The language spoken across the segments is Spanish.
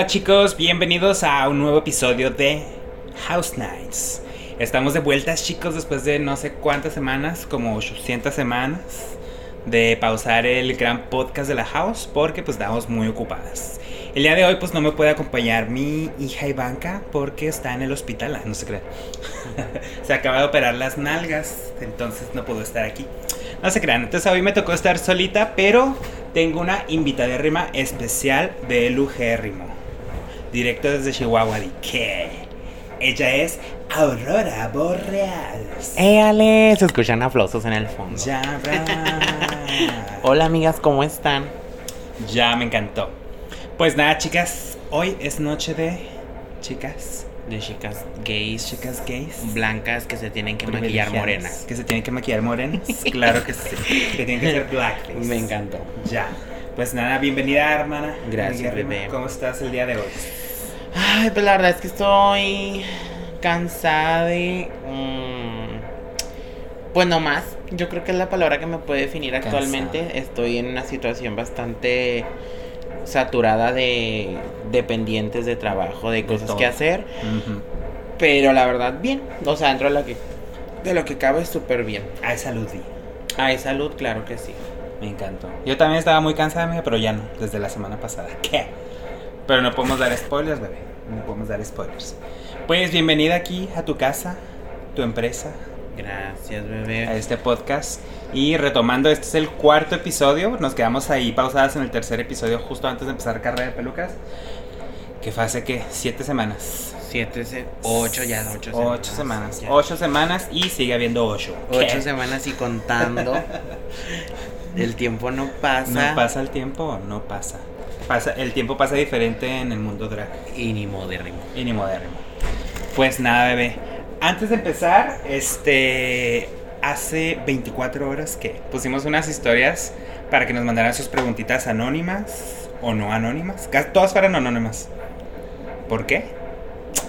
Hola chicos, bienvenidos a un nuevo episodio de House Nights. Estamos de vueltas chicos después de no sé cuántas semanas, como 800 semanas, de pausar el gran podcast de la House porque pues estamos muy ocupadas. El día de hoy pues no me puede acompañar mi hija Ivanka porque está en el hospital, ah, no se cree. se acaba de operar las nalgas, entonces no puedo estar aquí. No se crean, entonces hoy me tocó estar solita, pero tengo una invitada rima especial de Lugérrimo. Directo desde Chihuahua, ¿de qué? Ella es Aurora Borealis. ¡Éale! Se escuchan aplausos en el fondo. Ya, Hola amigas, ¿cómo están? Ya, me encantó. Pues nada, chicas, hoy es noche de chicas. De chicas gays. Chicas gays. Blancas que se tienen que maquillar morenas. Que se tienen que maquillar morenas. claro que sí. Que tienen que ser blackface. Me encantó. Ya. Pues nada, bienvenida, hermana. Gracias, bebé. ¿Cómo estás el día de hoy? Ay, pues la verdad es que estoy cansada de. mm, pues no más. Yo creo que es la palabra que me puede definir actualmente. Estoy en una situación bastante saturada de dependientes de trabajo, de cosas que hacer. Pero la verdad, bien. O sea, dentro de lo que, de lo que cabe, súper bien. Ay, salud, Di. Hay salud, claro que sí. Me encantó. Yo también estaba muy cansada, pero ya no, desde la semana pasada. ¿Qué? Pero no podemos dar spoilers, bebé. No podemos dar spoilers. Pues bienvenida aquí a tu casa, tu empresa, Gracias, a bebé. este podcast. Y retomando, este es el cuarto episodio. Nos quedamos ahí pausadas en el tercer episodio, justo antes de empezar carrera de pelucas. Que fue hace que siete semanas. Siete, se- ocho ya, ocho semanas. Ocho semanas. ya. Ocho semanas y sigue habiendo ocho. Ocho ¿Qué? semanas y contando. el tiempo no pasa. No pasa el tiempo, no pasa. Pasa. El tiempo pasa diferente en el mundo drag. Y ni modérrimo. Y ni modérrimo. Pues nada, bebé. Antes de empezar, este. Hace 24 horas que pusimos unas historias para que nos mandaran sus preguntitas anónimas o no anónimas. Todas fueron anónimas. ¿Por qué?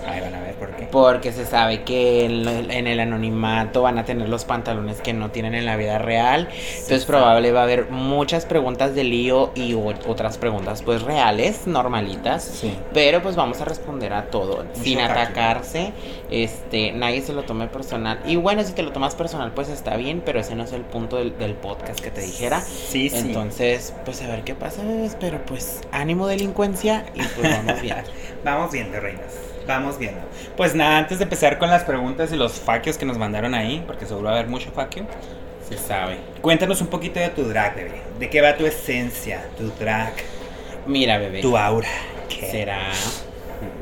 Ahí van a ver por qué. Porque se sabe que en, el anonimato van a tener los pantalones que no tienen en la vida real. Entonces probable va a haber muchas preguntas de lío y otras preguntas pues reales, normalitas. Sí. Pero pues vamos a responder a todo sin atacarse. Este, nadie se lo tome personal. Y bueno, si te lo tomas personal, pues está bien, pero ese no es el punto del, del podcast que te dijera. Sí, sí. Entonces, pues a ver qué pasa, bebés. Pero pues ánimo delincuencia y pues vamos bien. Vamos viendo, reinas. Vamos viendo. Pues nada, antes de empezar con las preguntas y los faquios que nos mandaron ahí, porque seguro va a haber mucho faquio. se sabe. Cuéntanos un poquito de tu drag, bebé. ¿De qué va tu esencia, tu drag, Mira, bebé. tu aura? ¿Qué? será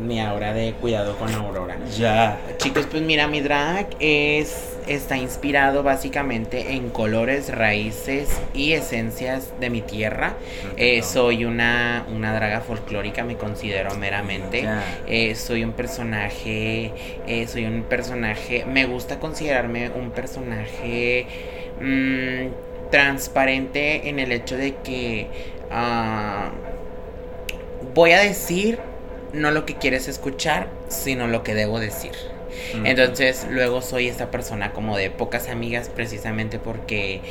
mi hora de cuidado con Aurora. Ya. Chicos, pues mira, mi drag es está inspirado básicamente en colores, raíces y esencias de mi tierra. Eh, soy una, una draga folclórica, me considero meramente. Eh, soy un personaje, eh, soy un personaje, me gusta considerarme un personaje mm, transparente en el hecho de que ah, voy a decir no lo que quieres escuchar, sino lo que debo decir. Entonces luego soy esta persona como de pocas amigas precisamente porque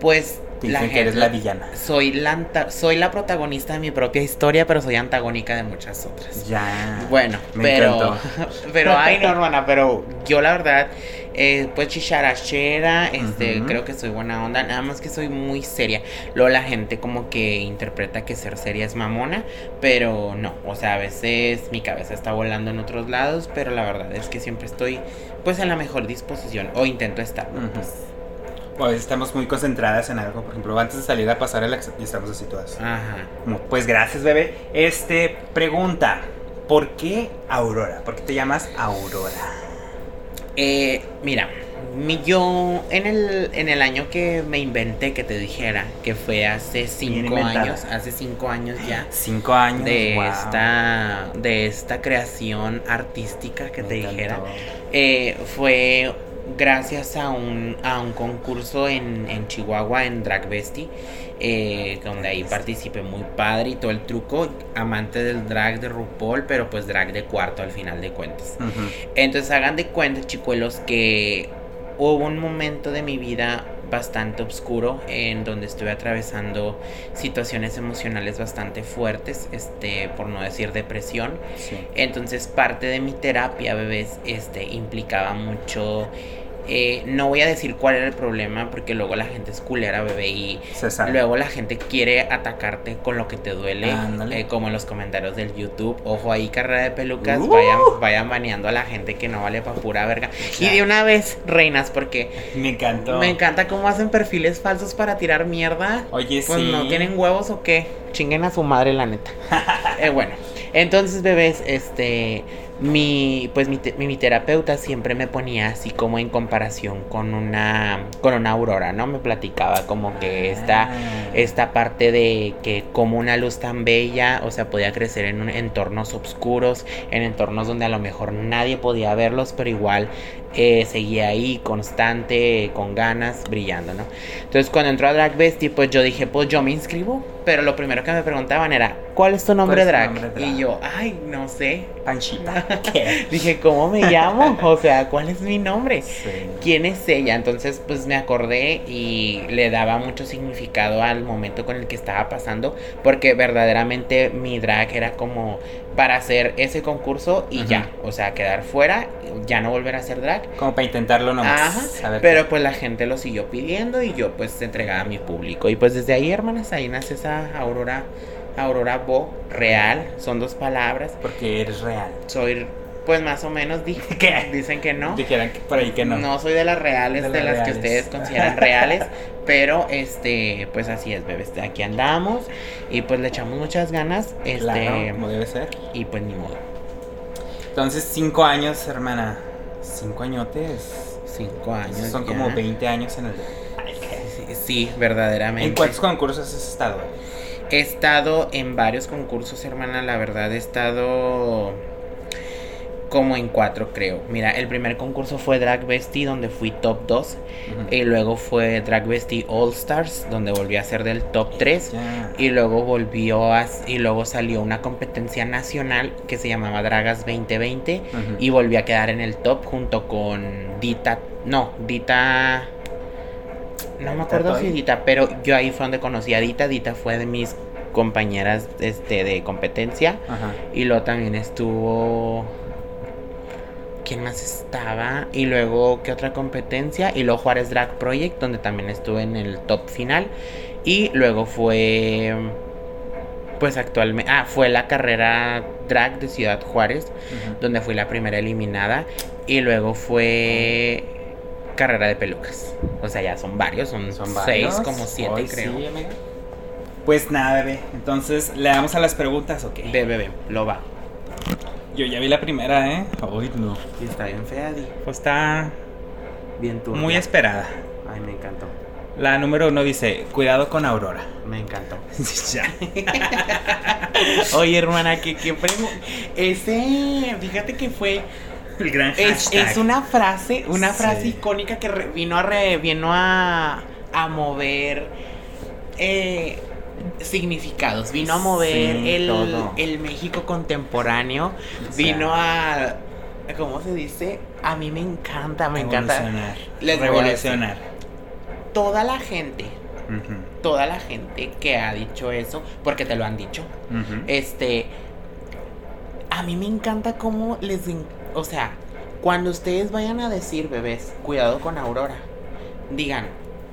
pues Te dicen que eres la villana. soy la, soy la protagonista de mi propia historia, pero soy antagónica de muchas otras. Ya. Bueno, Me pero, encantó. pero, ay, no, hermana, pero yo la verdad, eh, pues chicharachera, este, creo que soy buena onda, nada más que soy muy seria. Luego la gente como que interpreta que ser seria es mamona, pero no, o sea, a veces mi cabeza está volando en otros lados, pero la verdad es que siempre estoy, pues, en la mejor disposición, o intento estar, pues. Pues estamos muy concentradas en algo. Por ejemplo, antes de salir a pasar el y estamos así todas. Ajá. Como, Pues gracias, bebé. Este, pregunta. ¿Por qué Aurora? ¿Por qué te llamas Aurora? Eh, mira, mi yo en el, en el año que me inventé, que te dijera, que fue hace cinco años, hace cinco años ya, Cinco años. de wow. esta, de esta creación artística que Me te encantó. dijera, eh, fue gracias a un, a un concurso en, en Chihuahua, en Drag Bestie, eh, donde ahí participé muy padre y todo el truco, amante del drag de RuPaul, pero pues drag de cuarto al final de cuentas. Entonces hagan de cuenta, chicuelos, que hubo un momento de mi vida bastante oscuro en donde estuve atravesando situaciones emocionales bastante fuertes, este, por no decir depresión. Entonces parte de mi terapia, bebés, este, implicaba mucho eh, no voy a decir cuál era el problema porque luego la gente es culera, bebé, y luego la gente quiere atacarte con lo que te duele, eh, como en los comentarios del YouTube. Ojo ahí, carrera de pelucas, uh. vayan, vayan baneando a la gente que no vale pa' pura verga. Y de una vez, reinas, porque me encantó. Me encanta cómo hacen perfiles falsos para tirar mierda. Oye, pues no tienen huevos o qué. Chinguen a su madre, la neta. eh, bueno. Entonces, bebés, este mi pues mi, mi, terapeuta siempre me ponía así como en comparación con una con una aurora no me platicaba como que esta ah. esta parte de que como una luz tan bella o sea podía crecer en entornos oscuros en entornos donde a lo mejor nadie podía verlos pero igual eh, seguía ahí constante con ganas brillando no entonces cuando entró a Drag pues yo dije pues yo me inscribo pero lo primero que me preguntaban era ¿cuál es tu nombre, drag? y yo ay no sé Panchita Dije, ¿cómo me llamo? O sea, ¿cuál es mi nombre? ¿Quién es ella? Entonces, pues me acordé y le daba mucho significado al momento con el que estaba pasando, porque verdaderamente mi drag era como para hacer ese concurso y ya, o sea, quedar fuera, ya no volver a hacer drag. Como para intentarlo nomás. Ajá, pero pues la gente lo siguió pidiendo y yo pues entregaba a mi público. Y pues desde ahí, hermanas, ahí nace esa Aurora Aurora Bo, real, son dos palabras. Porque eres real. Soy, pues más o menos, dije que dicen que no. Dijeran que por ahí que no. No soy de las reales, de, las, que ustedes consideran reales, pero este, pues así es, bebés. Aquí andamos y pues le echamos muchas ganas. Este, claro, como debe ser. Y pues ni modo. Entonces, cinco años, hermana. Cinco añotes. Cinco años. Son como 20 años en el. Sí, sí, verdaderamente. ¿En cuántos concursos has estado? He estado en varios concursos, hermana. La verdad, he estado como en cuatro, creo. Mira, el primer concurso fue Drag Bestie, donde fui top 2. Y luego fue Drag Bestie All Stars, donde volví a ser del top 3. Y luego volvió a, y luego salió una competencia nacional que se llamaba Dragas 2020. Y volví a quedar en el top junto con Dita. No, Dita. No me acuerdo si Dita, pero yo ahí fue donde conocí a Dita. Dita fue de mis compañeras este, de competencia. Y luego también estuvo. ¿Quién más estaba? Y luego, ¿qué otra competencia? Y luego Juárez Drag Project, donde también estuve en el top final. Y luego fue. Pues actualmente. Ah, fue la carrera drag de Ciudad Juárez, donde fui la primera eliminada. Y luego fue carrera de pelucas. O sea, ya son varios, son, ¿Son seis, como siete, creo. pues nada, bebé. Entonces, ¿le damos a las preguntas o qué? Bebé, bebé, lo va. Yo ya vi la primera, ¿eh? Hoy no. Y está bien fea, Di. Pues está. Bien turbia. Muy esperada. Ay, me encantó. La número uno dice: Cuidado con Aurora. Me encantó. ya. Oye, hermana, que qué Ese. Fíjate que fue el gran es, es, una frase, una frase icónica que vino a re, vino a, a mover eh, significados, vino a mover el, el, México contemporáneo, vino a ¿cómo se dice? A mí me encanta, me encanta. Revolucionar. Toda la gente, toda la gente que ha dicho eso, porque te lo han dicho, este, a mí me encanta cómo les o sea, cuando ustedes vayan a decir, bebés, cuidado con Aurora, digan,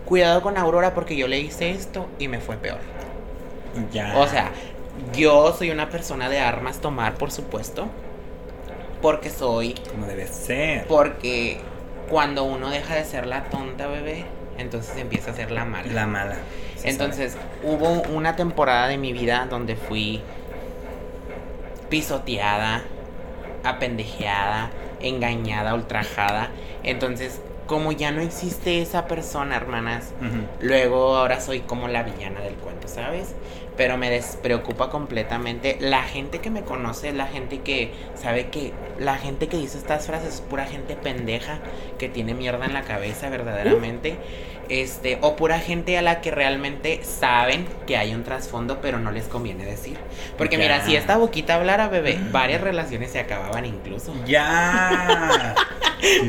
cuidado con Aurora porque yo le hice esto y me fue peor. Ya. O sea, yo soy una persona de armas tomar, por supuesto. Porque soy. Como debe ser. Porque cuando uno deja de ser la tonta, bebé, entonces empieza a ser la mala. La mala. entonces, hubo una temporada de mi vida donde fui pisoteada, apendejeada, engañada, ultrajada. Entonces, como ya no existe esa persona, hermanas, luego ahora soy como la villana del cuento. sabes. Pero me despreocupa completamente. La gente que me conoce, la gente que sabe que la gente que dice estas frases es pura gente pendeja que tiene mierda en la cabeza verdaderamente. Este, o pura gente a la que realmente saben que hay un trasfondo, pero no les conviene decir. Porque Ya. mira, si esta boquita hablara, bebé, varias relaciones se acababan incluso. Ya.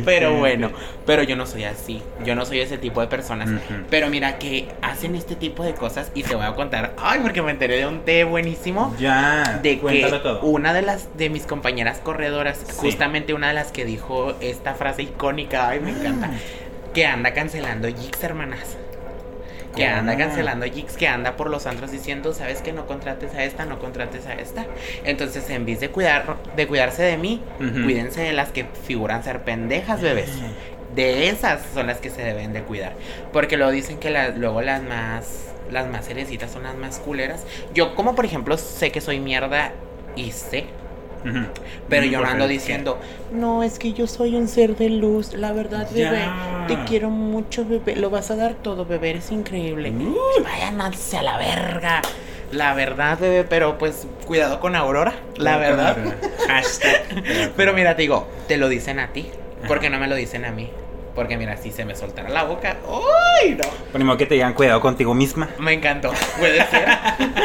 Pero bueno, pero yo no soy así. Yo no soy ese tipo de personas. Pero mira que hacen este tipo de cosas y te voy a contar. Ay, porque me enteré de un té buenísimo. Ya. De que todo. una de las de mis compañeras corredoras, Sí. justamente una de las que dijo esta frase icónica, ay, me encanta, que anda cancelando Jix, hermanas. Que anda cancelando Jix, que anda por los antros diciendo, sabes que no contrates a esta, no contrates a esta. Entonces, en vez de cuidar, de cuidarse de mí, Ujú. cuídense de las que figuran ser pendejas, bebés. De esas son las que se deben de cuidar. Porque luego dicen que las- luego las más. Las más cerecitas son las más culeras. Yo, como por ejemplo, sé que soy mierda y sé. Pero yo no ¿por ando qué? diciendo, no, es que yo soy un ser de luz. La verdad, bebé, te quiero mucho, bebé. Lo vas a dar todo, bebé, eres increíble. Uh. Vayan a la verga. La verdad, bebé, pero pues cuidado con Aurora. La verdad. Hashtag. Pero mira, te digo, te lo dicen a ti. Porque no me lo dicen a mí. Porque mira, si se me soltara la boca. ¡Uy! No. Que te digan cuidado contigo misma. Me encantó. Puede ser.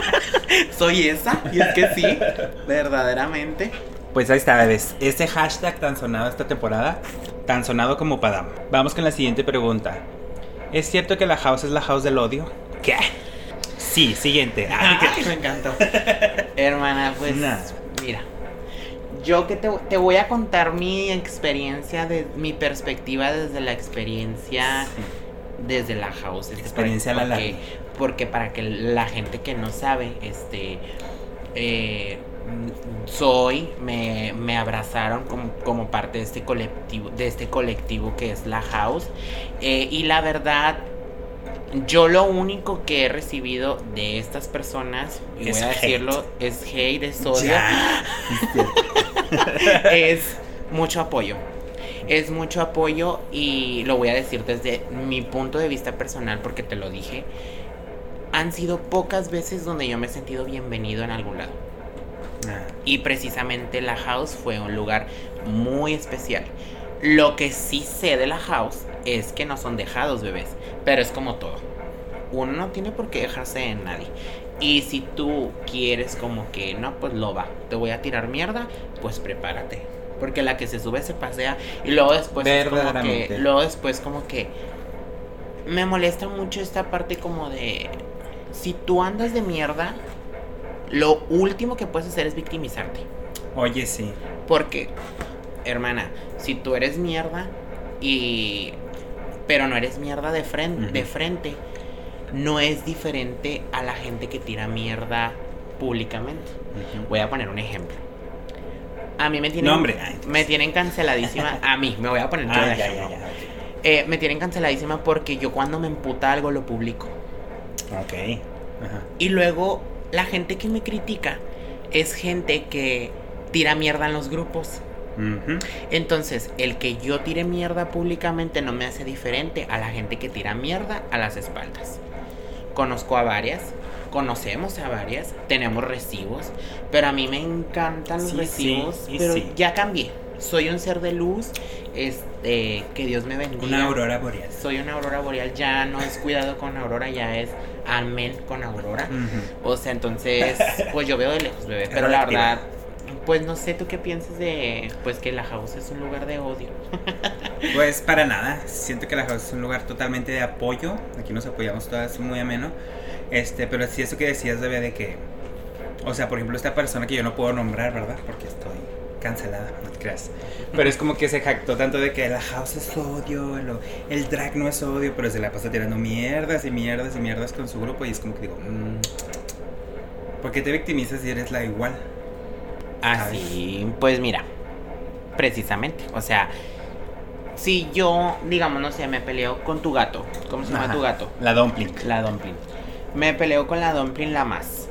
Soy esa. Y es que sí. Verdaderamente. Pues ahí está, bebés. Este hashtag tan sonado esta temporada, tan sonado como Padam. Vamos con la siguiente pregunta. ¿Es cierto que la house es la house del odio? ¿Qué? Sí, siguiente. Ah, Ay, me encantó. Hermana, pues. Nah. Mira. Yo que te, te voy a contar mi experiencia, de, mi perspectiva desde la experiencia desde la house. este, Experiencia para- la porque, porque para que la gente que no sabe, este, eh, soy, me, me abrazaron como, como parte de este colectivo, de este colectivo que es la house. Eh, y la verdad, yo lo único que he recibido de estas personas, y Es voy a hate. decirlo, es hate, es odio. es mucho apoyo. Es mucho apoyo y lo voy a decir desde mi punto de vista personal porque te lo dije. Han sido pocas veces donde yo me he sentido bienvenido en algún lado. Ah, Y precisamente la house fue un lugar muy especial. Lo que sí sé de la house es que no son dejados bebés, pero es como todo. Uno no tiene por qué dejarse de nadie. Y si tú quieres como que no, pues lo va, te voy a tirar mierda, pues prepárate. Porque la que se sube se pasea y luego después es como que luego después como que me molesta mucho esta parte como de si tú andas de mierda, lo último que puedes hacer es victimizarte. Oye, sí. Porque, hermana, si tú eres mierda y. Pero no eres mierda de, frente, de frente, no es diferente a la gente que tira mierda públicamente. Voy a poner un ejemplo. A mí me tienen, me tienen canceladísima. A mí, me voy a poner Ah, ya, ejemplo. ya, ya. Eh, me tienen canceladísima porque yo cuando me emputa algo lo publico. Ok. Ajá. Y luego la gente que me critica es gente que tira mierda en los grupos. Entonces, el que yo tire mierda públicamente no me hace diferente a la gente que tira mierda a las espaldas. Conozco a varias, conocemos a varias, tenemos recibos, pero a mí me encantan los Sí, recibos, sí, pero sí. ya cambié. Soy un ser de luz, este, que Dios me bendiga. Una aurora boreal. Soy una aurora boreal, ya no es cuidado con aurora, ya es amén con aurora. O sea, entonces, pues yo veo de lejos, bebé. Pero la verdad, pues no sé tú qué piensas de, pues que la house es un lugar de odio. Pues para nada, siento que la house es un lugar totalmente de apoyo. Aquí nos apoyamos todas muy ameno. Este, pero sí eso que decías debe de que, o sea, por ejemplo esta persona que yo no puedo nombrar, ¿verdad? Porque estoy cancelada, no te creas. Pero es como que se jactó tanto de que la house es odio, el drag no es odio, pero se la pasa tirando mierdas y mierdas y mierdas con su grupo y es como que digo, mm, ¿por qué te victimizas si eres la igual? Así, pues mira, precisamente, o sea, si yo, digamos, no sé, me peleo con tu gato, ¿cómo se llama Ajá. tu gato? La dumpling. La dumpling. Me peleo con la dumpling la más.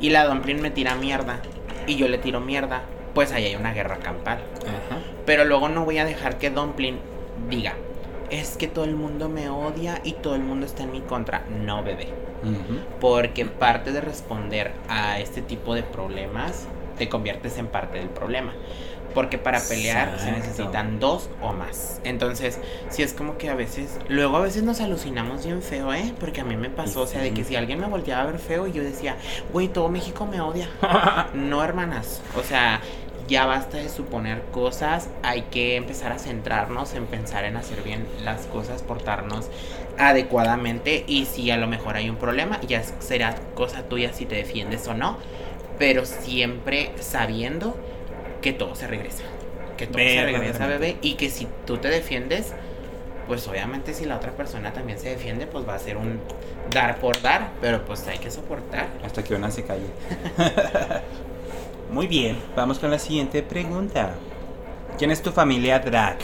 Y la dumpling me tira mierda. Y yo le tiro mierda. Pues ahí hay una guerra campal. Ajá. Pero luego no voy a dejar que Dumpling diga, es que todo el mundo me odia y todo el mundo está en mi contra. No, bebé. Porque parte de responder a este tipo de problemas, te conviertes en parte del problema. Porque para pelear se necesitan dos o más. Entonces, si es como que a veces, luego a veces nos alucinamos bien feo, ¿eh? Porque a mí me pasó, o sea, de que si alguien me volteaba a ver feo y yo decía, güey, todo México me odia. no, hermanas. O sea, ya basta de suponer cosas, hay que empezar a centrarnos en pensar en hacer bien las cosas, portarnos adecuadamente y si a lo mejor hay un problema, ya será cosa tuya si te defiendes o no, pero siempre sabiendo que todo se regresa, que todo se regresa, bebé, y que si tú te defiendes, pues obviamente si la otra persona también se defiende, pues va a ser un dar por dar, pero pues hay que soportar. Hasta que una se calle. Muy bien, vamos con la siguiente pregunta. ¿Quién es tu familia drag?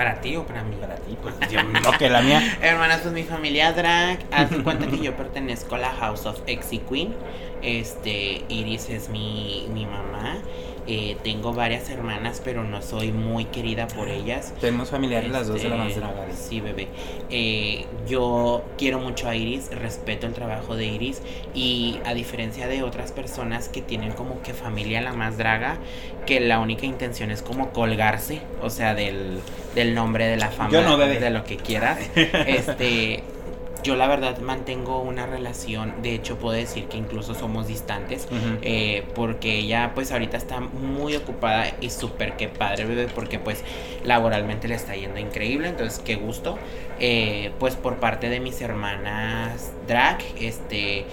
¿Para ti o para mí? Para ti, pues yo no que la mía. Hermanas, pues mi familia drag. Haz cuenta que yo pertenezco a la House of Exy Queen. Este, Iris es mi, mi mamá. Eh, tengo varias hermanas, pero no soy muy querida por ellas. Tenemos familiares las dos de la más este, Sí, bebé. Eh, yo quiero mucho a Iris, respeto el trabajo de Iris y a diferencia de otras personas que tienen como que familia la más draga, que la única intención es como colgarse, o sea, del, del nombre de la familia, no, de lo que quieras. Este yo la verdad mantengo una relación, de hecho puedo decir que incluso somos distantes, eh, porque ella pues ahorita está muy ocupada y súper que padre, bebé, porque pues laboralmente le está yendo increíble, entonces qué gusto. Eh, pues por parte de mis hermanas drag, este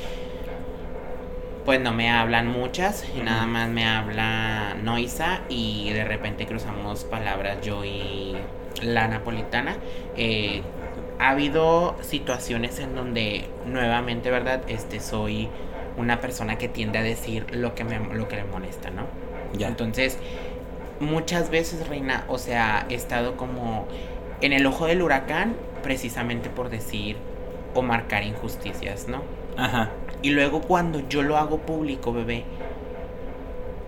pues no me hablan muchas, y nada más me habla Noisa y de repente cruzamos palabras yo y la napolitana. Eh, ha habido situaciones en donde nuevamente, ¿verdad? Este soy una persona que tiende a decir lo que me lo que le molesta, ¿no? Ya. Entonces, muchas veces, Reina, o sea, he estado como en el ojo del huracán precisamente por decir o marcar injusticias, ¿no? Ajá. Y luego cuando yo lo hago público, bebé,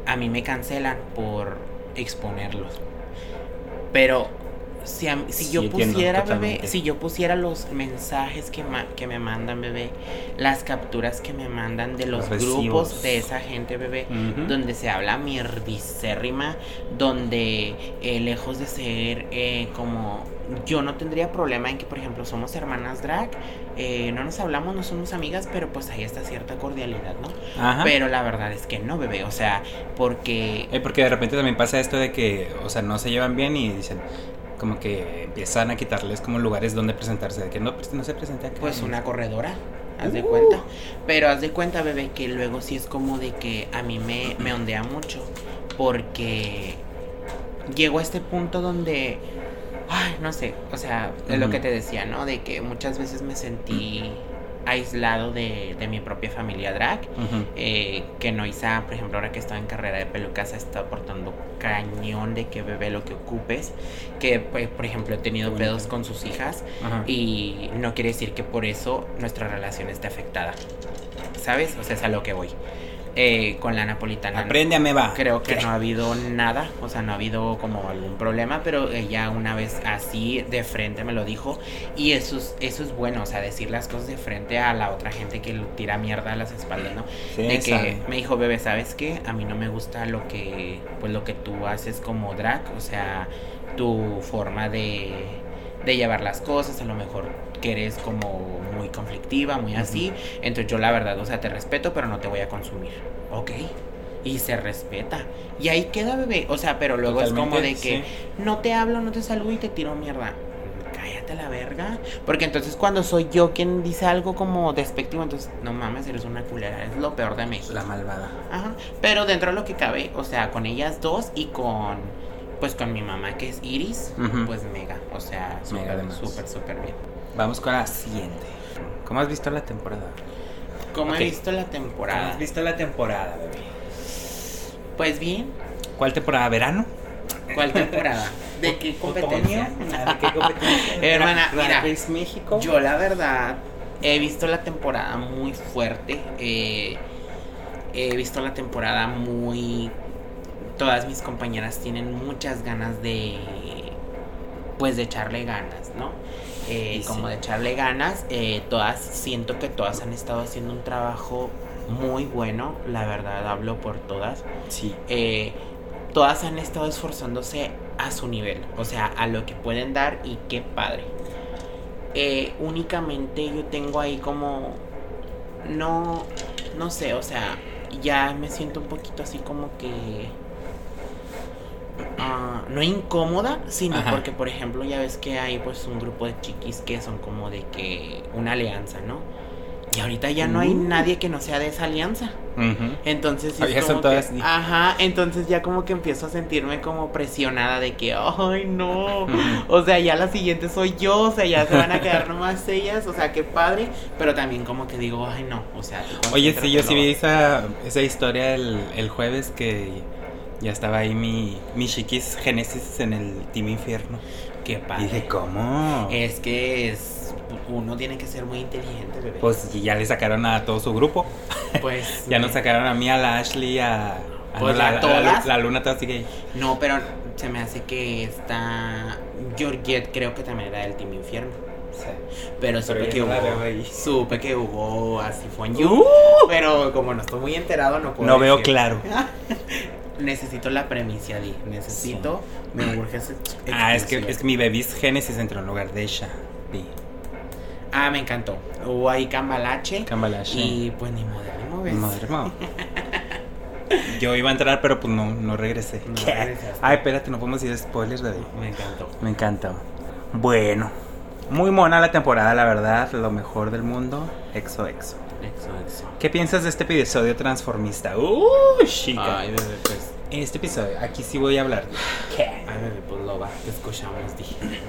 a mí me cancelan por exponerlos. Pero si, si yo pusiera, bebé, si yo pusiera los mensajes que, que me mandan, bebé, las capturas que me mandan de los, grupos de esa gente, bebé, donde se habla mierdicérrima, donde eh, lejos de ser eh, como yo no tendría problema en que, por ejemplo, somos hermanas drag, eh, no nos hablamos, no somos amigas, pero pues hay esta cierta cordialidad, ¿no? Pero la verdad es que no, bebé, o sea, porque... porque de repente también pasa esto de que, o sea, no se llevan bien y dicen, como que empiezan a quitarles como lugares donde presentarse, de que no, pues, no se presenta Pues una corredora, haz de cuenta. Pero haz de cuenta, bebé, que luego sí es como de que a mí me, me ondea mucho, porque llego a este punto donde, ay, no sé, o sea, es lo que te decía, ¿no? De que muchas veces me sentí aislado de, de mi propia familia drag. Eh, que por ejemplo, ahora que estaba en carrera de pelucas, está aportando cañón de que bebé lo que ocupes. Que, pues, por ejemplo, he tenido pedos con sus hijas y no quiere decir que por eso nuestra relación esté afectada. ¿Sabes? O sea, es a lo que voy. Eh, con la napolitana. Aprende a me va. Creo que no ha habido nada, o sea, no ha habido como algún problema, pero ella una vez así de frente me lo dijo y eso es, eso es bueno, o sea, decir las cosas de frente a la otra gente que tira mierda a las espaldas, ¿no? de que me dijo, bebé, ¿sabes qué? A mí no me gusta lo que, pues lo que tú haces como drag, o sea, tu forma de, de llevar las cosas, a lo mejor que eres como muy conflictiva, muy así. Entonces yo la verdad, o sea, te respeto, pero no te voy a consumir. Ok. Y se respeta. Y ahí queda, bebé. O sea, pero luego es como de que no te hablo, no te saludo y te tiro mierda. Cállate la verga. Porque entonces cuando soy yo quien dice algo como despectivo, entonces no mames, eres una culera. Es lo peor de México. La malvada. Ajá. Pero dentro de lo que cabe, o sea, con ellas dos y con pues con mi mamá que es Iris, pues mega, o sea, súper, súper, bien. Vamos con la siguiente. ¿Cómo has visto la temporada? ¿Cómo he visto la temporada? ¿Cómo has visto la temporada, bebé? Pues bien. ¿Cuál temporada? ¿Verano? ¿Cuál temporada? ¿De qué competencia? ¿De qué competencia? Hermana, mira, México? yo la verdad he visto la temporada muy fuerte. Eh, he visto la temporada muy... Todas mis compañeras tienen muchas ganas de pues de echarle ganas, ¿no? Eh, como sí. de echarle ganas, eh, todas, siento que todas han estado haciendo un trabajo muy bueno, la verdad hablo por todas. Sí. Eh, todas han estado esforzándose a su nivel, o sea, a lo que pueden dar y qué padre. Únicamente yo tengo ahí como, no, no sé, o sea, ya me siento un poquito así como que, no incómoda, sino Ajá. porque, por ejemplo, ya ves que hay pues un grupo de chiquis que son como de que una alianza, ¿no? Y ahorita ya no hay Uh. nadie que no sea de esa alianza. Entonces sí Ah, es como que- ajá, entonces ya como que empiezo a sentirme como presionada de que, ay no, o sea, ya la siguiente soy yo, o sea, ya se van a quedar nomás ellas, o sea, qué padre, pero también como que digo, ay no, o sea, Oye, sí, yo sí vi esa, esa historia el, el jueves que ya estaba ahí mi, mi chiquis Génesis en el Team Infierno. ¿no? qué Y padre. dije, ¿cómo? Es que es, uno tiene que ser muy inteligente, bebé. Pues y ya le sacaron a todo su grupo. Pues, Ya nos sacaron a mí, a la Ashley, a, a Pues la, a la- la- todas. la Luna toda sigue ahí. No, pero se me hace que está, Georgette creo que también era del Team Infierno. Pero supe Pero que hubo. Supe que hubo así fue you. Pero como no estoy muy enterado, no puedo. No veo claro. Necesito la premicia, Di. Necesito. Me urge ese Ah, es que, es que mi bebis Génesis entró en lugar de ella. Sí. Ah, me encantó. Hubo ahí cambalache. Cambalache. Y pues ni moves. Madre mía. Yo iba a entrar, pero pues no, no regresé. No. Ay, espérate, no podemos decir spoilers, bebé. Me encantó. Me encantó. Bueno, muy mona la temporada, la verdad. Lo mejor del mundo. Exo, exo. Exo, exo. ¿Qué piensas de este episodio transformista? Uh, chica. Ay, bebé, pues. En este episodio, aquí sí voy a hablar. ¿Qué? Ay, bebé, pues lo va. Te escuchamos, Di.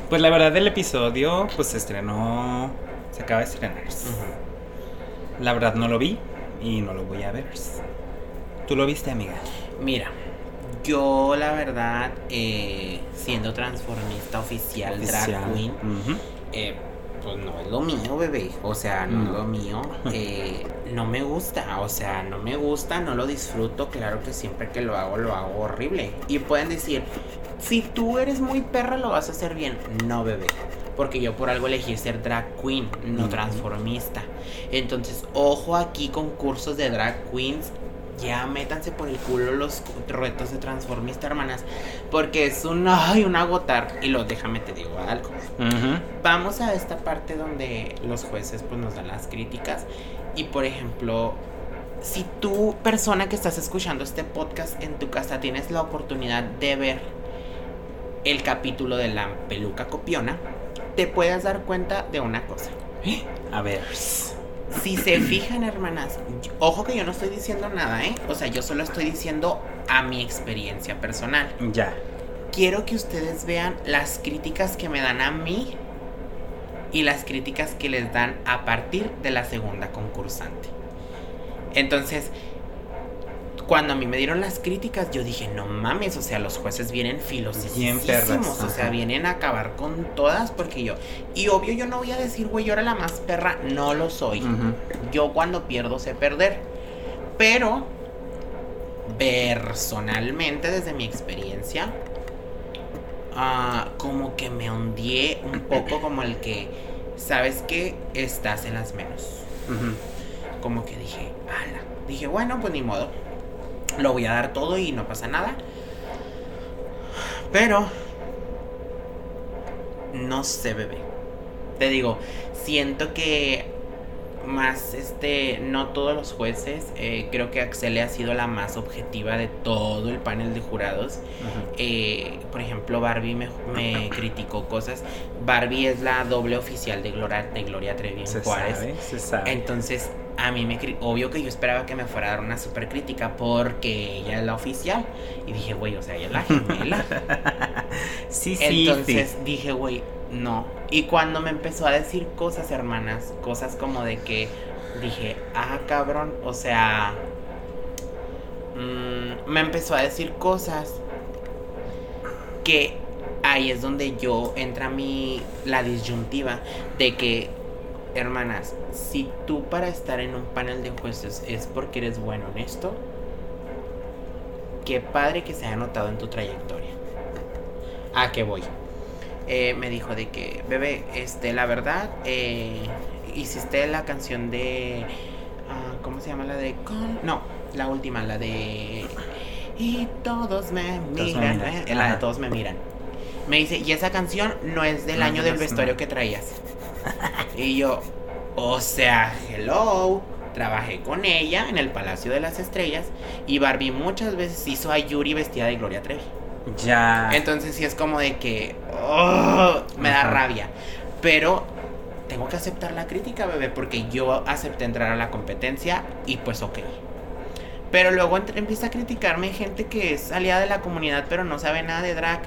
Pues la verdad, el episodio, pues se estrenó. Se acaba de estrenar. La verdad, no lo vi y no lo voy a ver. ¿Tú lo viste, amiga? Mira, yo la verdad, eh, siendo transformista oficial, Oficial. drag queen, eh, pues no es lo mío, bebé. O sea, no, No. es lo mío. Eh, no me gusta, o sea, no me gusta, no lo disfruto. Claro que siempre que lo hago, lo hago horrible. Y pueden decir, si tú eres muy perra, lo vas a hacer bien. No, bebé. Porque yo por algo elegí ser drag queen, no transformista. Entonces, ojo aquí con cursos de drag queens. Ya métanse por el culo los retos de transformista, hermanas. Porque es un, ay, un agotar. Y lo déjame te digo algo vamos a esta parte donde los jueces pues nos dan las críticas y por ejemplo si tú persona que estás escuchando este podcast en tu casa tienes la oportunidad de ver el capítulo de la peluca copiona te puedes dar cuenta de una cosa A ver. Si se fijan hermanas ojo que yo no estoy diciendo nada eh o sea yo solo estoy diciendo a mi experiencia personal Ya. quiero que ustedes vean las críticas que me dan a mí y las críticas que les dan a partir de la segunda concursante. Entonces, cuando a mí me dieron las críticas, yo dije, no mames, o sea, los jueces vienen filosísimos, o sea, vienen a acabar con todas porque yo... Y obvio yo no voy a decir, güey, yo era la más perra, no lo soy. Yo cuando pierdo sé perder. Pero, personalmente, desde mi experiencia, ah, como que me hundí un poco como el que, ¿sabes qué? Estás en las menos. Como que dije, ala. Dije, bueno, pues ni modo. Lo voy a dar todo y no pasa nada. Pero, no sé, bebé. Te digo, siento que más, este, no todos los jueces, eh, creo que Axel ha sido la más objetiva de todo el panel de jurados. Eh, por ejemplo, Barbie me, me criticó cosas. Barbie es la doble oficial de Gloria, de Gloria Trevi en Se Juárez. sabe, se sabe. Entonces, a mí me... Obvio que yo esperaba que me fuera a dar una super crítica porque ella es la oficial. Y dije, güey, o sea, ella es la gemela. sí, sí, Entonces sí. dije, güey, no. Y cuando me empezó a decir cosas, hermanas, cosas como de que dije, ah, cabrón, o sea, mm, me empezó a decir cosas que ahí es donde yo entra mi la disyuntiva de que hermanas, si tú para estar en un panel de jueces es porque eres bueno en esto, qué padre que se haya notado en tu trayectoria. ¿A qué voy? eh, me dijo de que, bebé, este, la verdad, eh, hiciste la canción de, ah, ¿cómo se llama la de? Con, no, la última, la de... Y todos me miran, miran. eh, la de todos me miran. Me dice, y esa canción no es del No, año del es, vestuario no. que traías. Y yo, o sea, hello. Trabajé con ella en el Palacio de las Estrellas y Barbie muchas veces hizo a Yuri vestida de Gloria Trevi. Ya. Entonces sí es como de que oh, me da Ajá. rabia. Pero tengo que aceptar la crítica, bebé, porque yo acepté entrar a la competencia y pues ok. Pero luego empieza a criticarme gente que es aliada de la comunidad pero no sabe nada de drag.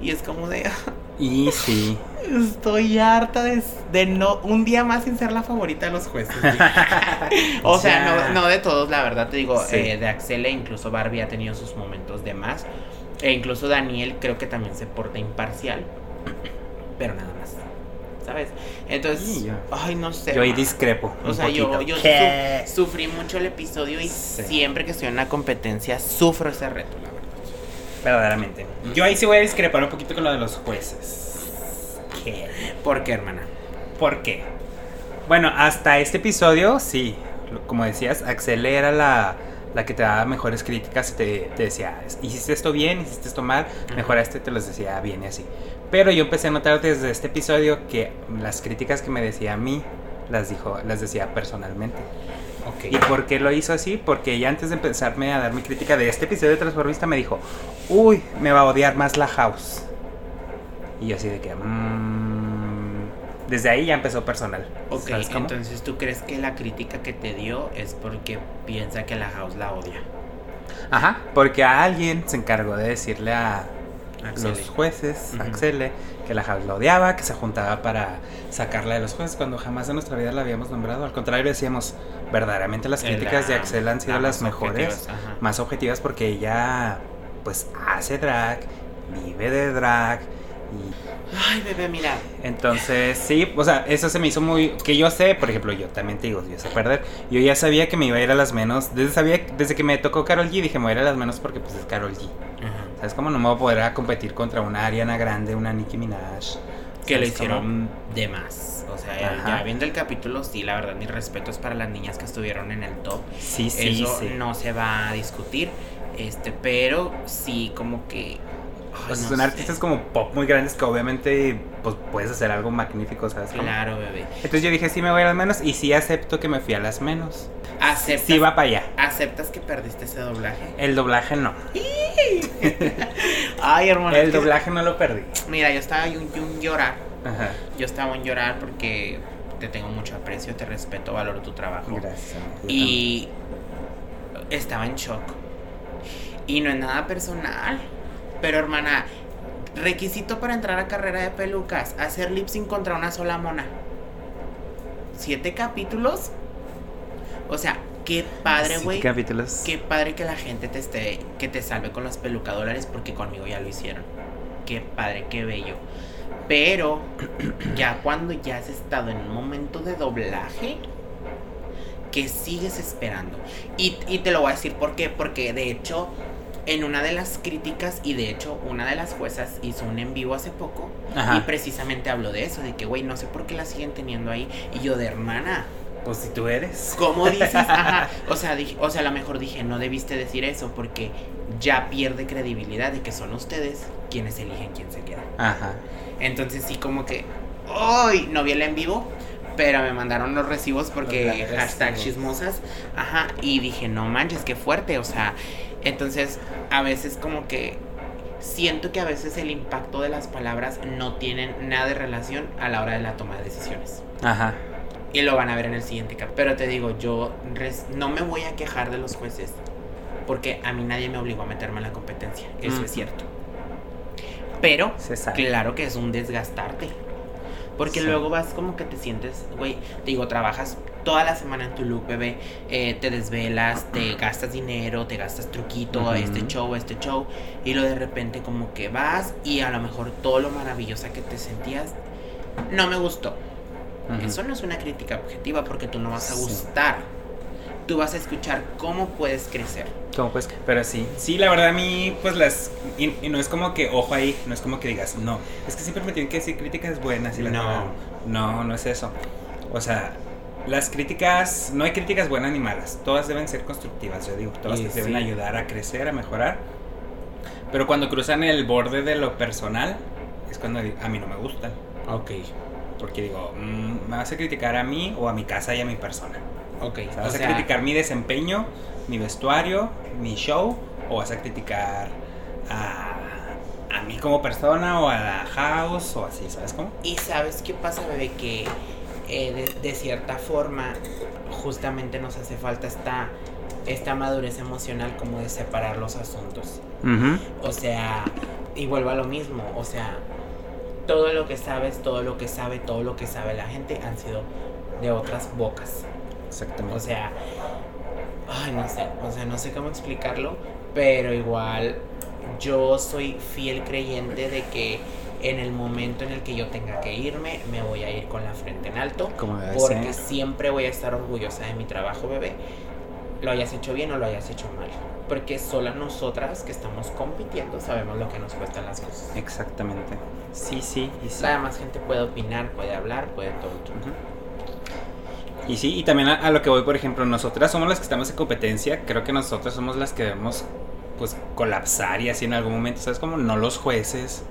Y es como de, Y sí. Estoy harta de, de no, un día más sin ser la favorita de los jueces. o sea, no, no de todos, la verdad te digo, Sí. eh, de Axel e incluso Barbie ha tenido sus momentos de más. E incluso Daniel creo que también se porta imparcial. Pero nada más. ¿Sabes? Entonces, Sí, yo- ay, no sé. Yo ahí discrepo. O un sea, yo, poquito. yo sufrí mucho el episodio y Sí. siempre que estoy en una competencia sufro ese reto, la verdad. Verdaderamente. Yo ahí sí voy a discrepar un poquito con lo de los jueces. ¿Qué? ¿Por qué, hermana? ¿Por qué? Bueno, hasta este episodio, sí. Como decías, Axel era la, la que te daba mejores críticas y te, te decía, hiciste esto bien, hiciste esto mal, mejoraste, te los decía bien y así. Pero yo empecé a notar desde este episodio que las críticas que me decía a mí, las, dijo, las decía personalmente. ¿Y por qué lo hizo así? Porque ella antes de empezarme a dar mi crítica de este episodio de Transformista me dijo, uy, me va a odiar más la house. Y yo así de que, "Mm". desde ahí ya empezó personal. Ok, entonces tú crees que la crítica que te dio es porque piensa que la house la odia. Ajá, porque a alguien se encargó de decirle a Axel. los jueces, a Axele, que la house la odiaba, que se juntaba para sacarla de los jueces cuando jamás en nuestra vida la habíamos nombrado. Al contrario, decíamos, verdaderamente las críticas la- de Axel han sido la las mejores. más objetivas porque ella pues hace drag, vive de drag Ay, bebé, mira. entonces sí, o sea, eso se me hizo muy que yo sé, por ejemplo, yo también te digo, yo sé perder. Yo ya sabía que me iba a ir a las menos, desde sabía desde que me tocó Carol G dije, me voy a ir a las menos porque pues es Carol G. ¿Sabes cómo no me voy a poder a competir contra una Ariana Grande, una Nicki Minaj? Que lo ¿Sabes cómo? hicieron de más. O sea, ya viendo el capítulo, sí, la verdad, mis respetos para las niñas que estuvieron en el top. Sí, sí, Eso sí. no se va a discutir. Este, pero sí, como que. No son sé. artistas como pop muy grandes que obviamente pues puedes hacer algo magnífico, ¿sabes? cómo? Claro, bebé. Entonces yo dije, sí me voy a las menos y sí acepto que me fui a las menos. ¿Aceptas, Sí va para allá. ¿Aceptas que perdiste ese doblaje? El doblaje no. Ay, hermano. El doblaje no lo perdí. Mira, yo estaba en un llorar. Ajá. Yo estaba en llorar porque te tengo mucho aprecio, te respeto, valoro tu trabajo. Gracias. Y estaba en shock. Y no es nada personal. Pero hermana, requisito para entrar a carrera de pelucas, hacer lip sync contra una sola mona. Siete capítulos. O sea, qué padre, Siete güey. capítulos. Qué padre que la gente te esté, que te salve con los pelucadólares porque conmigo ya lo hicieron. Qué padre, qué bello. Pero ya cuando ya has estado en un momento de doblaje, que sigues esperando. Y, y te lo voy a decir por qué. Porque de hecho, en una de las críticas, y de hecho, una de las juezas hizo un en vivo hace poco. Ajá. Y precisamente habló de eso, de que, güey, no sé por qué la siguen teniendo ahí. Y yo de hermana, Pues si tú eres. ¿Cómo dices? Ajá. O sea, dije, o sea, a lo mejor dije, no debiste decir eso porque ya pierde credibilidad de que son ustedes quienes eligen quién se queda. Ajá. Entonces sí como que, ¡ay! No vi el en vivo, pero me mandaron los recibos porque hashtag chismosas. Ajá. Y dije, no manches, qué fuerte. O sea, entonces a veces como que siento que a veces el impacto de las palabras no tienen nada de relación a la hora de la toma de decisiones. Ajá. Y lo van a ver en el siguiente capítulo. Pero te digo, yo res- no me voy a quejar de los jueces. Porque a mí nadie me obligó a meterme en la competencia. Eso es cierto. Pero, claro que es un desgastarte. Porque Sí. luego vas como que te sientes, güey, te digo, trabajas toda la semana en tu look, bebé, eh, te desvelas, te gastas dinero, te gastas truquito, este show, este show, y luego de repente como que vas y a lo mejor todo lo maravillosa que te sentías no me gustó. Eso no es una crítica objetiva porque tú no vas a Sí. gustar. tú vas a escuchar cómo puedes crecer. ¿Cómo pues? Pero sí, sí, la verdad a mí, pues las... Y, y no es como que, ojo ahí, no es como que digas, no, es que siempre me tienen que decir críticas buenas y las No. No, no es eso. O sea, las críticas, no hay críticas buenas ni malas, todas deben ser constructivas, yo digo, todas Y te deben sí. ayudar a crecer, a mejorar. Pero cuando cruzan el borde de lo personal, es cuando a mí no me gustan. Ok, Porque digo, mm, ¿me vas a criticar a mí o a mi casa y a mi persona? ok. O sea, ¿Vas o a criticar mi desempeño, mi vestuario, mi show? ¿O vas a criticar a, a mí como persona o a la house o así, ¿sabes cómo? Y sabes qué pasa, bebé, que eh, de, de cierta forma justamente nos hace falta esta, esta madurez emocional como de separar los asuntos. O sea, y vuelvo a lo mismo, o sea, todo lo que sabes, todo lo que sabe, todo lo que sabe la gente han sido de otras bocas. Exactamente. O sea, ay, no sé, o sea, no sé cómo explicarlo, pero igual yo soy fiel creyente de que en el momento en el que yo tenga que irme, me voy a ir con la frente en alto, como debe porque ser. siempre voy a estar orgullosa de mi trabajo, bebé. Lo hayas hecho bien o lo hayas hecho mal. Porque solo nosotras que estamos compitiendo sabemos lo que nos cuestan las cosas. Exactamente. Sí, sí, y sí. La demás gente puede opinar, puede hablar, puede todo. Ujú. Y sí, y también a, a lo que voy, por ejemplo, nosotras somos las que estamos en competencia. Creo que nosotras somos las que debemos, pues, colapsar y así en algún momento, ¿sabes? Como no los jueces,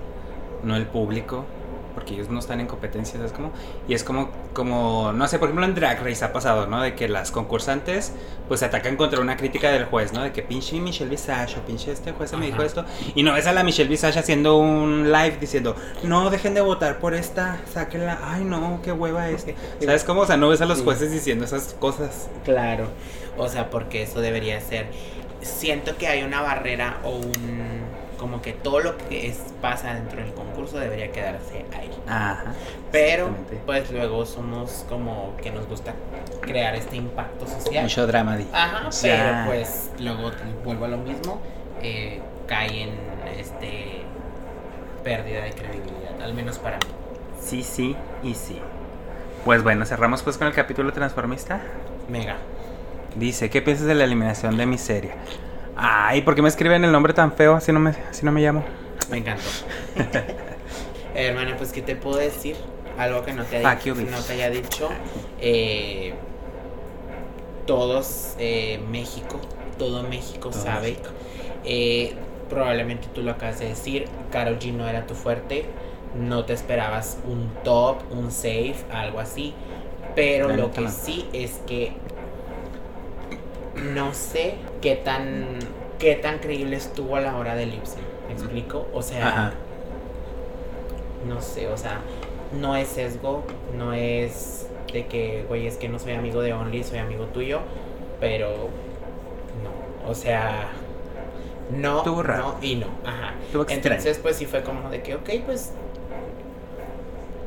no el público, porque ellos no están en competencia, ¿sabes? Como, y es como, como, no sé, por ejemplo, en Drag Race ha pasado, ¿no? De que las concursantes, pues, se atacan contra una crítica del juez, ¿no? De que pinche Michelle Visage o pinche este juez me dijo esto. Y no ves a la Michelle Visage haciendo un live diciendo, no, dejen de votar por esta, sáquenla, ay, no, qué hueva este. ¿Sabes cómo? O sea, no ves a los jueces diciendo esas cosas. Claro, o sea, porque eso debería ser. Siento que hay una barrera o un. Como que todo lo que es, pasa dentro del concurso debería quedarse ahí. Ajá. Pero, pues luego somos como que nos gusta crear este impacto social. Mucho drama, di. Ajá, Ya. pero pues luego vuelvo a lo mismo. eh, cae en este. pérdida de credibilidad, al menos para mí. Sí, sí y sí. Pues bueno, cerramos pues con el capítulo transformista. Mega. Dice, ¿qué piensas de la eliminación de Miseria? Ay, ¿por qué me escriben el nombre tan feo? Así no me, así no me llamo. Me encantó. Eh, Hermana, pues, ¿qué te puedo decir? Algo que no te, Fuck you, no te haya dicho. Eh, todos, eh, México, todo México Todo sabe. México. Eh, probablemente tú lo acabas de decir, Karol G no era tu fuerte. No te esperabas un top, un safe, algo así. Pero lo que no. sí es que no sé qué tan qué tan creíble estuvo a la hora del lip sync. ¿Me explico? O sea, Ajá. no sé, o sea, no es sesgo, no es de que, güey, es que no soy amigo de Only, soy amigo tuyo, pero no, o sea, no, y no, ajá. Entonces, pues sí fue como de que, ok, pues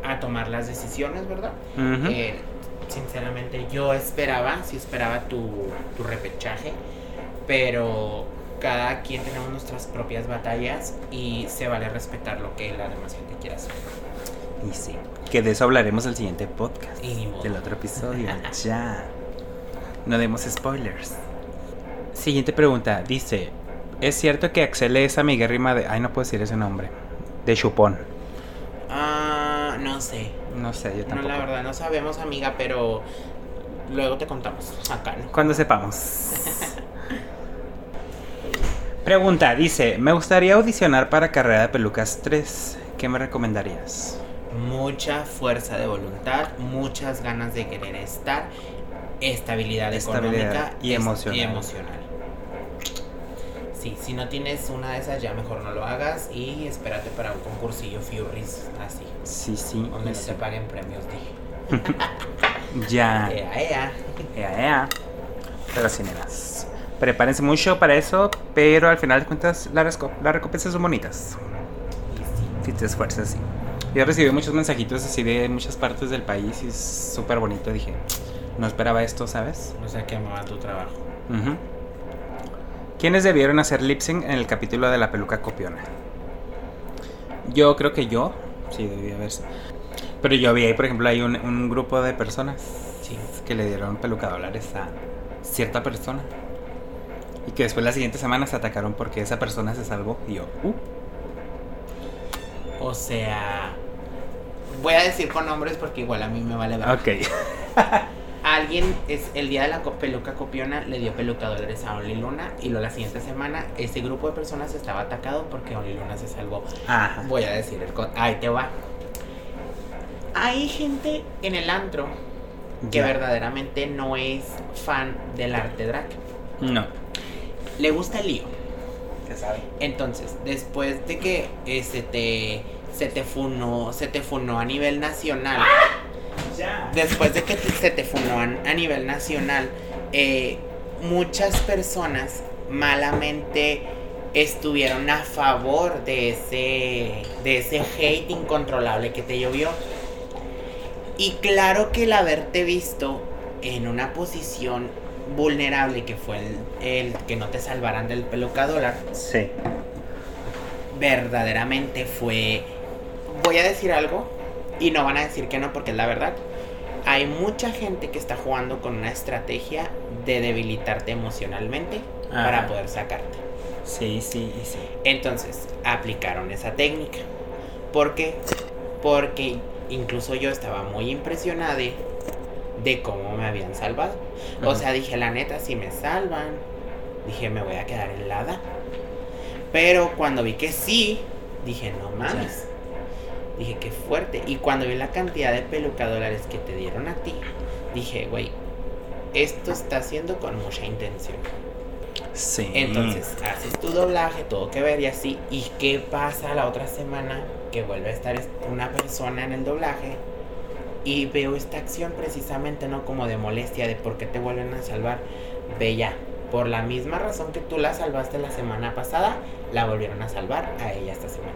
a tomar las decisiones, ¿verdad? Eh, sinceramente, yo esperaba, sí esperaba tu, tu repechaje, pero cada quien tenemos nuestras propias batallas y se vale respetar lo que la demás gente quiera hacer. Y sí. Que de eso hablaremos el siguiente podcast. Y. Del otro episodio. ya. No demos spoilers. Siguiente pregunta. Dice: ¿Es cierto que Axel es amiguérrima de. Ay, no puedo decir ese nombre. De Chupón. Ah, no sé. No sé, yo No, tampoco. la verdad, no sabemos, amiga, pero luego te contamos acá, ¿no? Cuando sepamos. Pregunta, dice, me gustaría audicionar para Carrera de Pelucas 3. ¿Qué me recomendarías? Mucha fuerza de voluntad, muchas ganas de querer estar, estabilidad, Estabilidad económica y emocional. y emocional. Sí, si no tienes una de esas, ya mejor no lo hagas y espérate para un concursillo Furries así, Sí, sí. donde y no sí. te paguen premios, dije. Ya. Ea, ea. Ea, ea. Pero sí, nenas. Prepárense mucho para eso, pero al final de cuentas las, las recompensas son bonitas. Si te esfuerzas, sí. Yo recibí muchos mensajitos así de muchas partes del país y es súper bonito. Dije, no esperaba esto, ¿sabes? O sea que amaban tu trabajo. Ujú. ¿Quiénes debieron hacer lip sync en el capítulo de la peluca copiona? Yo creo que yo. Sí, debía haberse. Pero yo vi ahí, por ejemplo, hay un, un grupo de personas Sí. que le dieron peluca dólares a cierta persona. Y que después la siguiente semana se atacaron porque esa persona se salvó. Y yo, uh. O sea, voy a decir con nombres porque igual a mí me vale ver. Ok. Alguien es el día de la peluca copiona le dio peluca dólares a Only Luna y luego la siguiente semana ese grupo de personas estaba atacado porque Only Luna se salvó. Ajá. Voy a decir el con- ahí te va. Hay gente en el antro que verdaderamente no es fan del arte drag. No. Le gusta el lío. ¿Qué sabe? Entonces, después de que eh, se te se te funó, se te funó a nivel nacional. Ya. Después de que te- se te funó a, a nivel nacional, eh, muchas personas malamente estuvieron a favor de ese de ese hate incontrolable que te llovió. Y claro que el haberte visto en una posición vulnerable que fue el, el que no te salvaran del peluca dólar, Sí. verdaderamente fue. Voy a decir algo y no van a decir que no porque es la verdad. Hay mucha gente que está jugando con una estrategia de debilitarte emocionalmente para poder sacarte. Sí, sí, sí. Entonces aplicaron esa técnica. ¿Por qué? Porque incluso yo estaba muy impresionada de, de cómo me habían salvado. O sea, dije, la neta, si me salvan, dije, me voy a quedar helada. Pero cuando vi que sí, dije, no mames. Dije, qué fuerte. Y cuando vi la cantidad de peluca dólares que te dieron a ti, dije, güey, esto está haciendo con mucha intención. Sí. Entonces, haces tu doblaje, todo que ver y así. ¿Y qué pasa la otra semana? Que vuelve a estar est- una persona en el doblaje. Y veo esta acción precisamente, ¿no? Como de molestia, de por qué te vuelven a salvar. Ya. Por la misma razón que tú la salvaste la semana pasada, la volvieron a salvar a ella esta semana.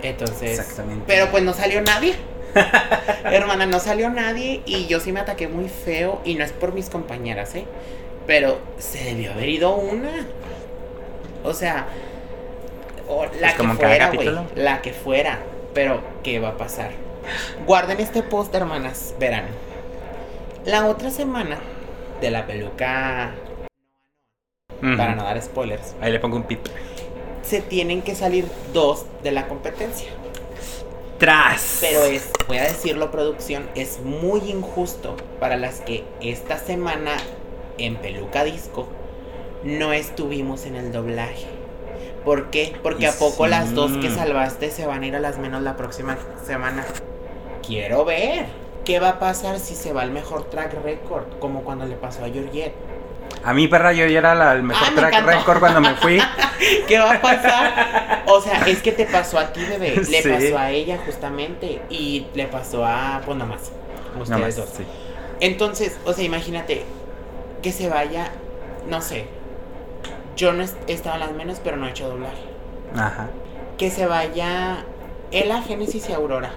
Entonces. Exactamente. Pero pues no salió nadie. Hermana, no salió nadie y yo sí me ataqué muy feo y no es por mis compañeras, ¿eh? Pero se debió haber ido una. O sea, o la Pues que fuera, güey. La que fuera. Pero, ¿qué va a pasar? Guarden este post, hermanas. Verán. La otra semana de la peluca, para no dar spoilers, Ahí le pongo un pip. se tienen que salir dos de la competencia. Tras. Pero es, voy a decirlo, producción, es muy injusto para las que esta semana en Peluca Disco no estuvimos en el doblaje. ¿Por qué? Porque Y a poco las dos que salvaste se van a ir a las menos la próxima semana. Quiero ver. ¿Qué va a pasar si se va el mejor track record? Como cuando le pasó a Georgette. A mí, perra, yo ya era la- el mejor Ah, me track encantó. record cuando me fui. ¿Qué va a pasar? O sea, es que te pasó a ti, bebé. Le Sí. pasó a ella justamente. Y le pasó a, pues nada más. No Ustedes más, dos. sí. Entonces, o sea, imagínate que se vaya, no sé. Yo no he estado en las menos, pero no he hecho doblaje. Ajá. Que se vaya Ela, Génesis y Aurora.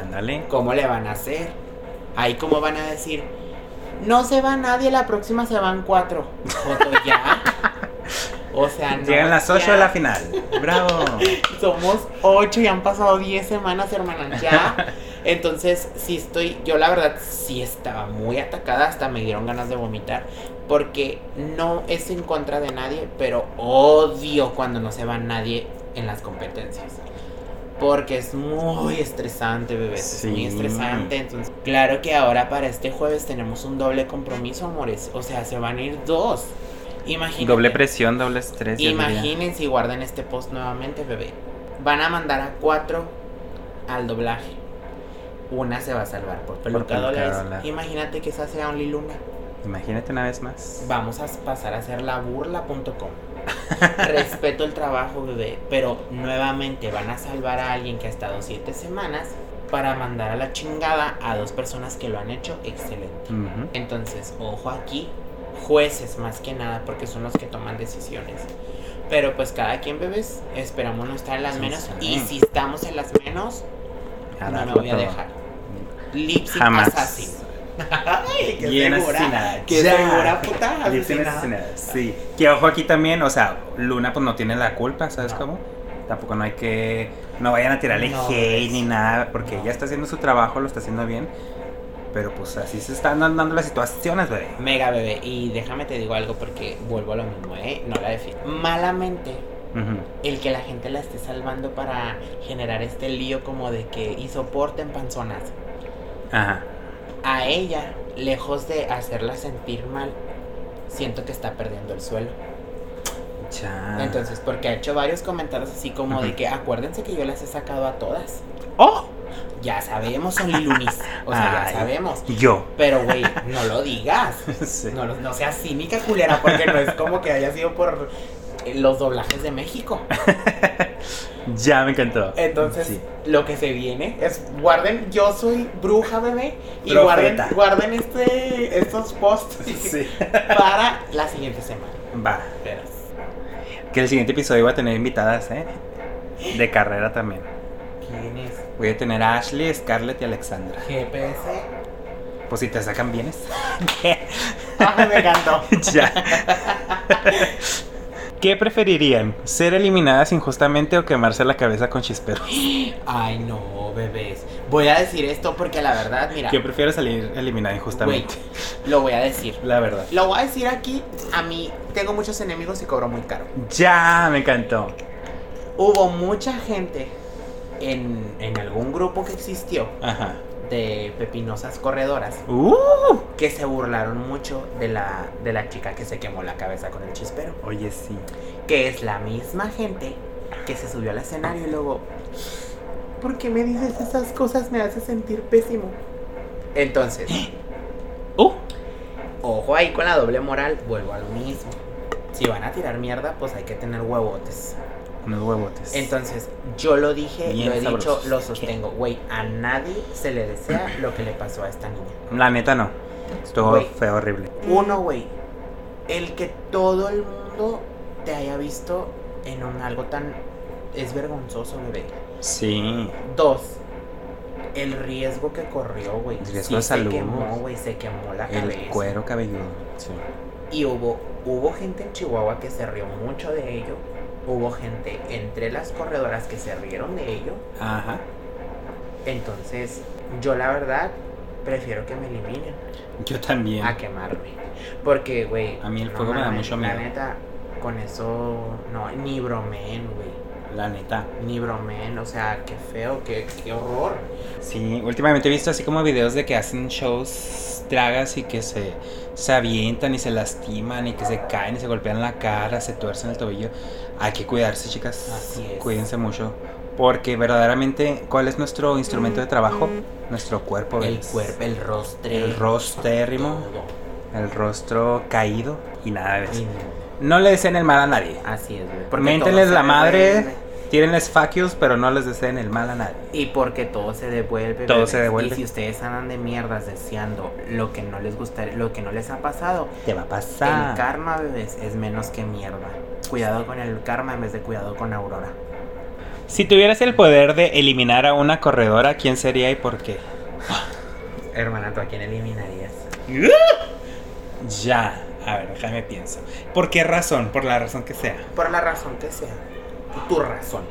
Ándale. ¿Cómo le van a hacer? Ahí cómo van a decir, no se va nadie, la próxima se van cuatro. Joto, ya. O sea, no. Llegan las 8 ya. de la final. Bravo. Somos ocho y han pasado 10 semanas, hermanas, ya. Entonces, sí estoy, yo la verdad sí estaba muy atacada, hasta me dieron ganas de vomitar, porque no es en contra de nadie, pero odio cuando no se va nadie en las competencias. Porque es muy estresante, bebés, es muy Sí. estresante. Entonces, claro que ahora para este jueves tenemos un doble compromiso, amores. O sea, se van a ir dos. Imagínate. Doble presión, doble estrés. Imagínense y guarden este post nuevamente, bebé. Van a mandar a cuatro al doblaje. Una se va a salvar por peluca dólares. dólar. Imagínate que esa sea Only Luna. Imagínate una vez más. Vamos a pasar a hacer la burla.com. Respeto el trabajo, bebé. Pero nuevamente van a salvar a alguien que ha estado siete semanas para mandar a la chingada a dos personas que lo han hecho excelente. Entonces, ojo aquí, jueces más que nada, porque son los que toman decisiones. Pero pues cada quien, bebés, esperamos no estar en las Sí, menos. sí. Y si estamos en las menos, A no me voy a dejar. Lipsy Jamás. Assassin. Ay, segura. asesinada. Qué Ya. segura, puta. Asesinada. Sí. Que ojo aquí también, o sea, Luna pues no tiene la culpa, ¿sabes No. cómo? Tampoco no hay que. No vayan a tirarle No, hate ni nada, porque no. ella está haciendo su trabajo, lo está haciendo bien. pero pues así se están dando las situaciones, bebé. Mega bebé. Y déjame te digo algo porque vuelvo a lo mismo, ¿eh? No la defiendo. Malamente, Ujú. el que la gente la esté salvando para generar este lío como de que y soporten panzonas. Ajá. A ella, lejos de hacerla sentir mal, siento que está perdiendo el suelo. Ya. Entonces, porque ha hecho varios comentarios así como de que acuérdense que yo las he sacado a todas. ¡Oh! Ya sabemos, son Lilunis. O sea, Ay. ya sabemos. Yo. Pero, güey, no lo digas. Sí. No, no seas cínica, culera, porque no es como que haya sido por los doblajes de México. Ya me encantó. Entonces, Sí. lo que se viene es guarden, yo soy bruja, bebé, y Profeta. guarden, guarden este, estos posts Sí. para la siguiente semana. Va. Verás. Que el siguiente episodio va a tener invitadas, ¿eh? De carrera también. ¿Quién es? Voy a tener a Ashley, Scarlett y Alexandra. GPS. Pues si te sacan bienes. Ay, me encantó. ya. ¿Qué preferirían? ¿Ser eliminadas injustamente o quemarse la cabeza con chisperos? Ay, no, bebés. Voy a decir esto porque la verdad, mira, Yo prefiero salir eliminada injustamente. lo voy a decir. La verdad. Lo voy a decir aquí, a mí tengo muchos enemigos y cobro muy caro. Ya, me encantó. Hubo mucha gente en, en algún grupo que existió Ajá. De pepinosas corredoras Uh. que se burlaron mucho de la, de la chica que se quemó la cabeza con el chispero. Oye, sí. Que es la misma gente que se subió al escenario y luego, ¿por qué me dices esas cosas? Me hace sentir pésimo. Entonces, Uh. ojo ahí con la doble moral, vuelvo a lo mismo. Si van a tirar mierda, pues hay que tener huevotes. Unos huevotes. Entonces, yo lo dije, Bien lo he sabrosos. dicho, lo sostengo. Güey, a nadie se le desea lo que le pasó a esta niña. La neta no. Estuvo Güey. feo, horrible. Uno, güey, el que todo el mundo te haya visto en un algo tan... Es vergonzoso, bebé. Sí. Dos, el riesgo que corrió, güey. El riesgo Sí de se salud. quemó, güey, se quemó la El cabeza. cuero cabelludo. Sí. Y hubo, hubo gente en Chihuahua que se rió mucho de ello. Hubo gente entre las corredoras que se rieron de ello. Ajá. Entonces, yo la verdad prefiero que me eliminen Yo también. a quemarme. Porque, güey. A mí el fuego me da mucho La miedo. neta, con eso, no, ni bromen, güey. La neta. Ni bromen, o sea, qué feo, qué, qué horror. Sí, últimamente he visto así como videos de que hacen shows dragas y que se, se avientan y se lastiman y que se caen y se golpean la cara, se tuercen el tobillo. Hay que cuidarse, chicas. Así es. Cuídense mucho. Porque verdaderamente, ¿cuál es nuestro instrumento de trabajo? Nuestro cuerpo. El ¿ves? cuerpo, el rostro. El rostérrimo. El rostro caído y nada de eso. No le deseen el mal a nadie. Así es, güey. porque Méntenles la madre, devuelve. tírenles facios, pero no les deseen el mal a nadie. Y porque todo se devuelve. Todo bebés. se devuelve. Y si ustedes andan de mierdas deseando lo que no les gusta, lo que no les ha pasado, Te va a el pasar. karma, bebés, es menos que mierda. Cuidado con el karma en vez de cuidado con Aurora. Si tuvieras el poder de eliminar a una corredora, ¿quién sería y por qué? Hermana, ¿tú a quién eliminarías? Ya. A ver, déjame pienso. ¿Por qué razón? Por la razón que sea. Por la razón que sea. Tu razón.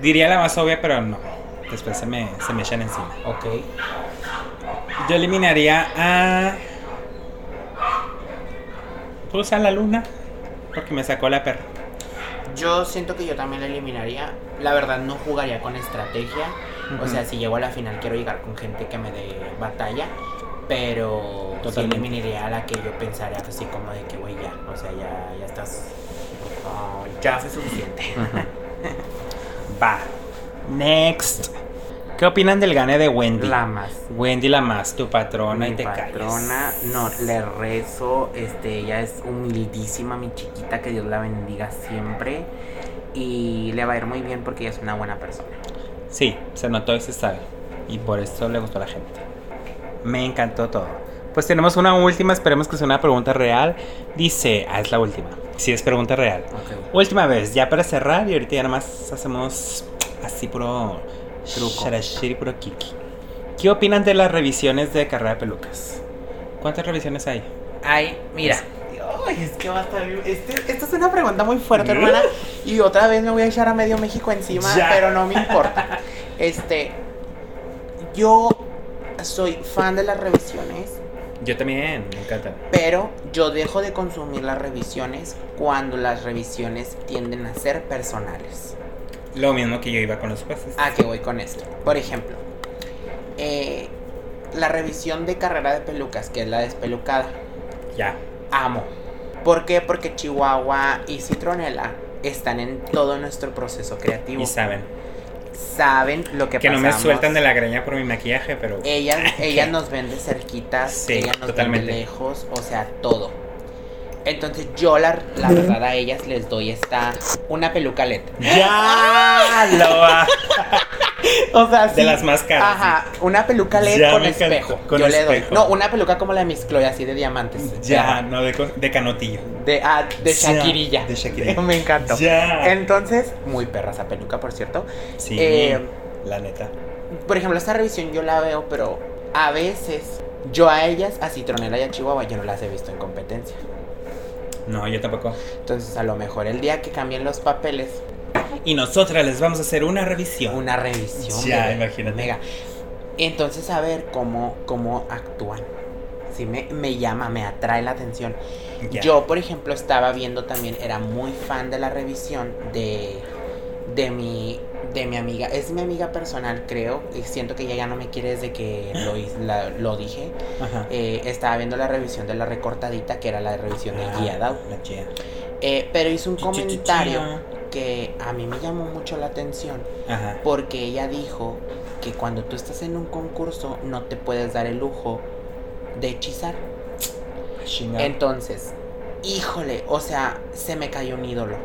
Diría la más obvia, pero no. Después se me, se me echan encima. Ok. Yo eliminaría a. Pues a la luna. Porque me sacó la perra. Yo siento que yo también la eliminaría. La verdad, no jugaría con estrategia. O sea, si llego a la final, quiero llegar con gente que me dé batalla. Pero sí eliminaría a la que yo pensaría así como de que, güey, ya. O sea, ya, ya estás. ah, ya fue suficiente. Va. Next. ¿Qué opinan del gane de Wendy? La más. Wendy la más, tu patrona mi y te patrona, calles. no, le rezo, este, ella es humildísima, mi chiquita, que Dios la bendiga siempre. Y le va a ir muy bien porque ella es una buena persona. Sí, se notó y se sabe. Y por eso le gustó a la gente. Me encantó todo. Pues tenemos una última, esperemos que sea una pregunta real. Dice, ah, es la última. Sí, es pregunta real. Ok. Última vez, ya para cerrar y ahorita ya nada más hacemos así puro Truco. sharashiri. ¿Qué opinan de las revisiones de carrera de pelucas? ¿Cuántas revisiones hay? Ay, mira. Ay, es que va a estar. Este, esta es una pregunta muy fuerte, hermana. Y otra vez me voy a echar a medio México encima, Ya. pero no me importa. Este. Yo soy fan de las revisiones. Yo también, me encanta. Pero yo dejo de consumir las revisiones cuando las revisiones tienden a ser personales. Lo mismo que yo iba con los jueces. ¿A qué voy con esto? Por ejemplo, eh, la revisión de carrera de pelucas, que es la despelucada. Ya. Amo. ¿Por qué? Porque Chihuahua y Citronela están en todo nuestro proceso creativo. Y saben. Saben lo que Que no me sueltan de la greña por mi maquillaje, pero. Ellas, ellas nos ven de cerquitas, Sí, ellas nos totalmente. ven de lejos, o sea, todo. Entonces yo la, la verdad a ellas les doy esta una peluca LED. ¡Ya! Lo va. O sea, De las más caras, Ajá, una peluca LED Ya con espejo. con yo le doy. espejo. No, una peluca como la de Miss Chloe, así de diamantes. Ya, no, de, de canotillo. De, ah, de Ya, Shakirilla. de Shakirilla. Me encantó. Ya. Entonces, muy perra esa peluca, por cierto. Sí, Eh, la neta. Por ejemplo, esta revisión yo la veo, pero a veces yo a ellas, a Citronela y a Chihuahua, yo no las he visto en competencia. No, yo tampoco. Entonces, a lo mejor el día que cambien los papeles, Y nosotras les vamos a hacer una revisión. una revisión. Ya, imagínate. Mega. Entonces, a ver cómo, cómo actúan. Sí, me, me llama, me atrae la atención. Yo, por ejemplo, estaba viendo también, era muy fan de la revisión de, de, mi, de mi amiga. Es mi amiga personal, creo. Y siento que ella ya no me quiere desde que lo, la- lo dije. Ajá. Eh, estaba viendo la revisión de la recortadita, que era la revisión de Ah, Gia Dao. La chía. Eh, pero hizo un comentario que a mí me llamó mucho la atención. Ajá. Porque ella dijo que cuando tú estás en un concurso no te puedes dar el lujo de hechizar. Chinga. Entonces, híjole, o sea, se me cayó un ídolo.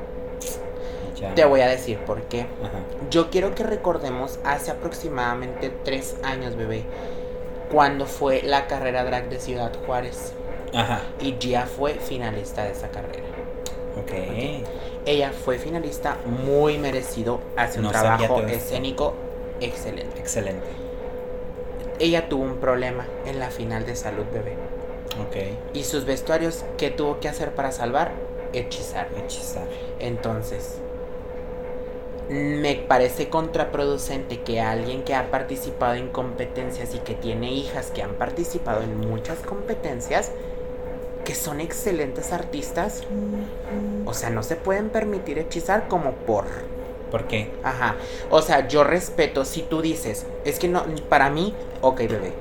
Te voy a decir por qué. Ajá. Yo quiero que recordemos hace aproximadamente tres años, bebé, cuando fue la carrera drag de Ciudad Juárez. Ajá. Y Gia fue finalista de esa carrera. Ok. Ella fue finalista muy merecido, hace un No trabajo escénico excelente. Excelente. Ella tuvo un problema en la final de salud, bebé. Ok. Y sus vestuarios, ¿qué tuvo que hacer para salvar? Hechizar. Hechizar. Entonces, me parece contraproducente que alguien que ha participado en competencias y que tiene hijas que han participado en muchas competencias, que son excelentes artistas, o sea, no se pueden permitir hechizar como por. ¿Por qué? Ajá. O sea, yo respeto si tú dices, es que no, para mí, ok, bebé.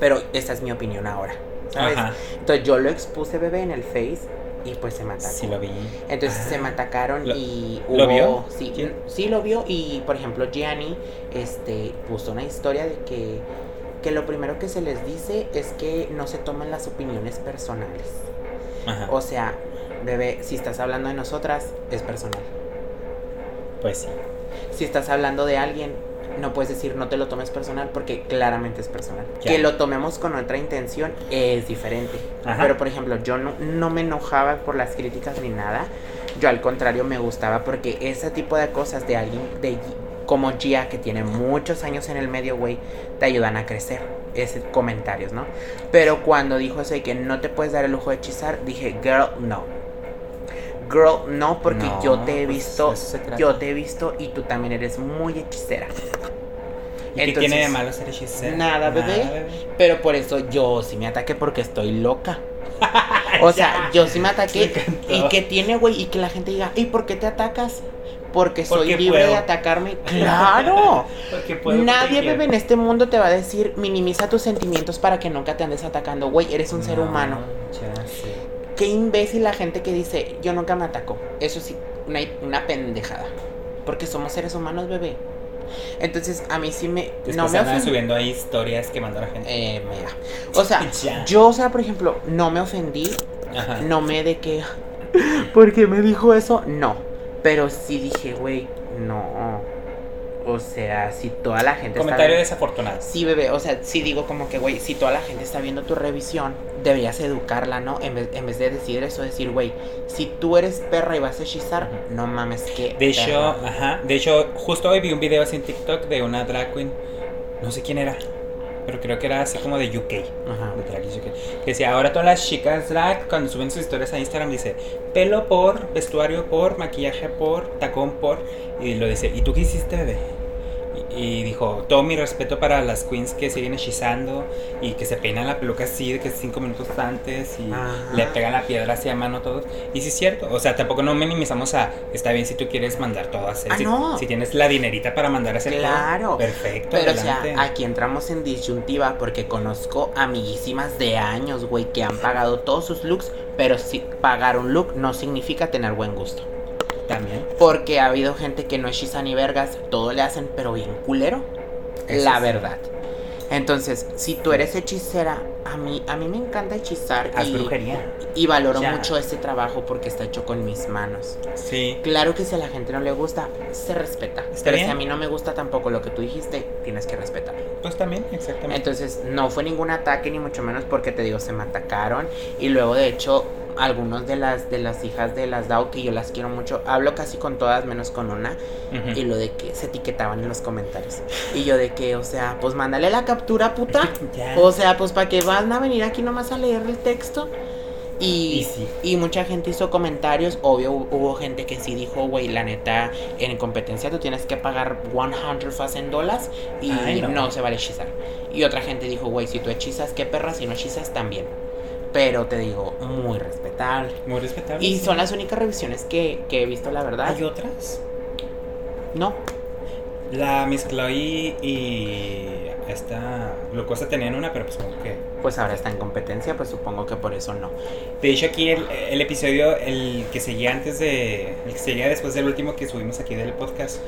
Pero esa es mi opinión ahora. ¿Sabes? Ajá. Entonces yo lo expuse, bebé, en el Face y pues se atacó. Sí lo vi. Entonces Ah. se me atacaron ¿Lo- y hubo, lo vio? Sí, ¿Quién? sí lo vio y por ejemplo Gianni este, puso una historia de que, que lo primero que se les dice es que no se toman las opiniones personales. Ajá. O sea, bebé, si estás hablando de nosotras, es personal. Pues sí. Si estás hablando de alguien, no puedes decir no te lo tomes personal porque claramente es personal. Que lo tomemos con otra intención es diferente. Ajá. Pero por ejemplo, yo no, no me enojaba por las críticas ni nada. Yo al contrario me gustaba porque ese tipo de cosas de alguien de como Gia que tiene muchos años en el medio, güey, te ayudan a crecer. Ese comentarios, ¿no? Pero cuando dijo eso de que no te puedes dar el lujo de hechizar, dije, girl, no. Girl, no, porque No, yo te he pues, visto, yo te he visto y tú también eres muy hechicera. ¿Y qué tiene de malo ser hechicera? nada, bebé. Pero por eso yo sí me ataqué porque estoy loca. O sea, yo sí me ataqué. Me y que tiene, güey, y que la gente diga, ¿y por qué te atacas? Porque soy Porque libre puedo. de atacarme. ¡Claro! Porque puedo, Nadie, quiero. bebé, en este mundo te va a decir, minimiza tus sentimientos para que nunca te andes atacando. Güey, eres un ser No, humano. Ya sé. Qué imbécil la gente que dice, yo nunca me ataco. Eso sí, una, una pendejada. Porque somos seres humanos, bebé. Entonces, a mí sí me... Después no me andan subiendo ahí historias que mandó la gente. Eh, mega. O sea, Ya. yo, o sea, por ejemplo, no me ofendí, Ajá. no me de que. ¿Por qué me dijo eso? No. Pero sí dije, güey, no. O sea, si toda la gente Comentario está. desafortunado. Sí, bebé, o sea, sí digo como que, güey, si toda la gente está viendo tu revisión, deberías educarla, ¿no? En vez, en vez de decir eso, decir, güey, si tú eres perra y vas a hechizar, no mames, que. De hecho, ajá. De hecho, justo hoy vi un video así en TikTok de una drag queen. No sé quién era. Pero creo que era así como de UK. Ajá. de drag UK, Que decía, ahora todas las chicas drag, cuando suben sus historias a Instagram, dice pelo por, vestuario por, maquillaje por, tacón por. Y lo dice, ¿y tú qué hiciste, bebé? Y dijo, todo mi respeto para las queens que siguen hechizando y que se peinan la peluca así, de que cinco minutos antes y Ajá. le pegan la piedra así a mano todos. Y sí es cierto, o sea, tampoco no minimizamos a, está bien si tú quieres mandar todo a hacer, Ah, si, no. si tienes la dinerita para mandar a hacer todo, perfecto, Pero o sea, aquí entramos en disyuntiva porque conozco amiguísimas de años, güey, que han pagado todos sus looks, pero si pagar un look no significa tener buen gusto. También. Porque ha habido gente que no hechiza ni vergas, todo le hacen, pero bien culero. Eso la sí. verdad. Entonces, si tú eres hechicera, a mí, a mí me encanta hechizar Haz y, brujería. y valoro Ya. mucho este trabajo porque está hecho con mis manos. Sí. Claro que si a la gente no le gusta, se respeta. Está pero bien. si a mí no me gusta tampoco lo que tú dijiste, tienes que respetar. Pues también, exactamente. Entonces, no fue ningún ataque, ni mucho menos porque te digo, se me atacaron. Y luego, de hecho, algunos de las, de las hijas de las DAO, que yo las quiero mucho, hablo casi con todas, menos con una. Y lo de que se etiquetaban en los comentarios. Y yo de que, o sea, pues mándale la captura, puta. O sea, pues para que van a venir aquí nomás a leer el texto. Y, Y mucha gente hizo comentarios. Obvio, hu- hubo gente que sí dijo, güey, la neta, en competencia tú tienes que pagar 100 dólares y Ay, no. no. se vale hechizar. Y otra gente dijo, güey, si tú hechizas, qué perra, si no hechizas también. Pero te digo, muy respetable. Muy respetable. Y sí. son las únicas revisiones que, que he visto, la verdad. ¿Hay otras? No, La Miss Chloe y esta glucosa tenían una, pero pues como que... pues ahora está en competencia, pues supongo que por eso no. De hecho aquí el, el episodio, el que seguía antes de... El que seguía después del último que subimos aquí del podcast,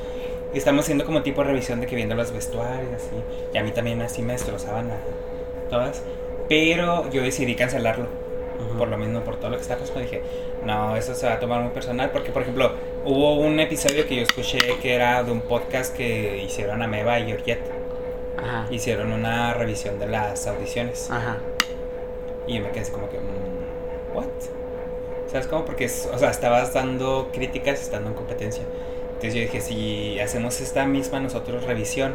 estamos haciendo como tipo revisión de que viendo los vestuarios, así. Y a mí también así me destrozaban a todas. Pero yo decidí cancelarlo. Por lo mismo, por todo lo que está pasando, dije, no, eso se va a tomar muy personal, porque por ejemplo, hubo un episodio que yo escuché que era de un podcast que hicieron Ameba y Georgette, Ajá. hicieron una revisión de las audiciones, Ajá. y yo me quedé así como que, mm, ¿what? ¿Sabes cómo? Porque, o sea, estabas dando críticas estando en competencia. Entonces yo dije, si hacemos esta misma nosotros revisión,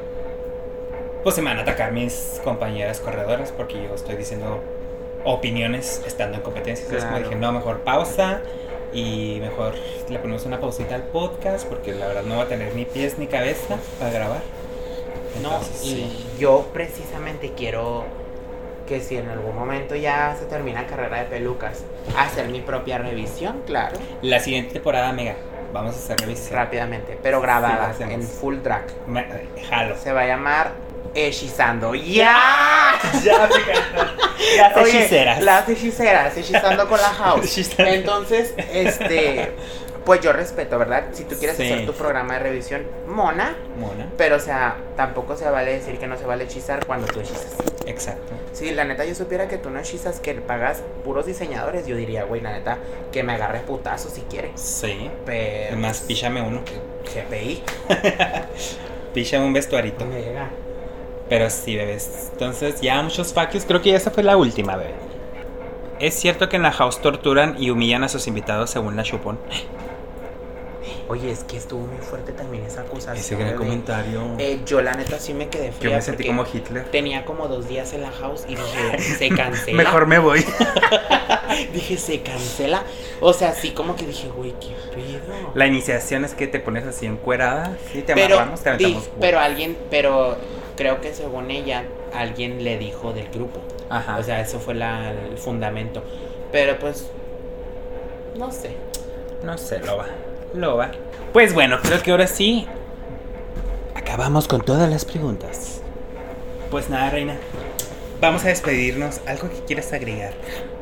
pues se me van a atacar mis compañeras corredoras, porque yo estoy diciendo opiniones estando en competencia. Entonces como Claro. dije, no, mejor pausa y mejor le ponemos una pausita al podcast, porque la verdad no va a tener ni pies ni cabeza para grabar. No, y sí. yo precisamente quiero que si en algún momento ya se termina carrera de pelucas, hacer mi propia revisión, claro, La siguiente temporada, amiga, vamos a hacer revisión. rápidamente, pero grabada Sí, en full drag. Me- jalo. Se va a llamar Hechizando. ¡Ya! ya. Las Oye, hechiceras. Las hechiceras, hechizando con la house. Entonces, este, pues yo respeto, ¿verdad? Si tú quieres Sí. hacer tu programa de revisión, mona, Mona. pero o sea, tampoco se vale decir que no se vale hechizar cuando tú hechizas. Exacto. Si la neta yo supiera que tú no hechizas, que pagas puros diseñadores, yo diría, güey, la neta, que me agarre putazo si quiere. Sí. Pero. Más, píchame uno. GPI. Píchame un vestuarito. Me llega. Pero sí, bebés. Entonces, ya muchos faquios. Creo que ya esa fue la última, bebé. Es cierto que en la house torturan y humillan a sus invitados según la chupón. Oye, es que estuvo muy fuerte también esa acusación. Ese gran bebé. comentario. Eh, yo la neta sí me quedé Yo fría me sentí como Hitler. tenía como dos días en la house y dije, se cancela. Mejor me voy. Dije, se cancela. O sea, sí como que dije, güey, qué pedo. La iniciación es que te pones así encuerada. Sí, te pero, amarramos, te di- aventamos. pero alguien, pero creo que según ella, alguien le dijo del grupo. Ajá. O sea, eso fue la- el fundamento. Pero pues, no sé. No sé, loba. Loba. Pues bueno, creo que ahora sí. Acabamos con todas las preguntas. Pues nada, reina. Vamos a despedirnos. ¿Algo que quieras agregar?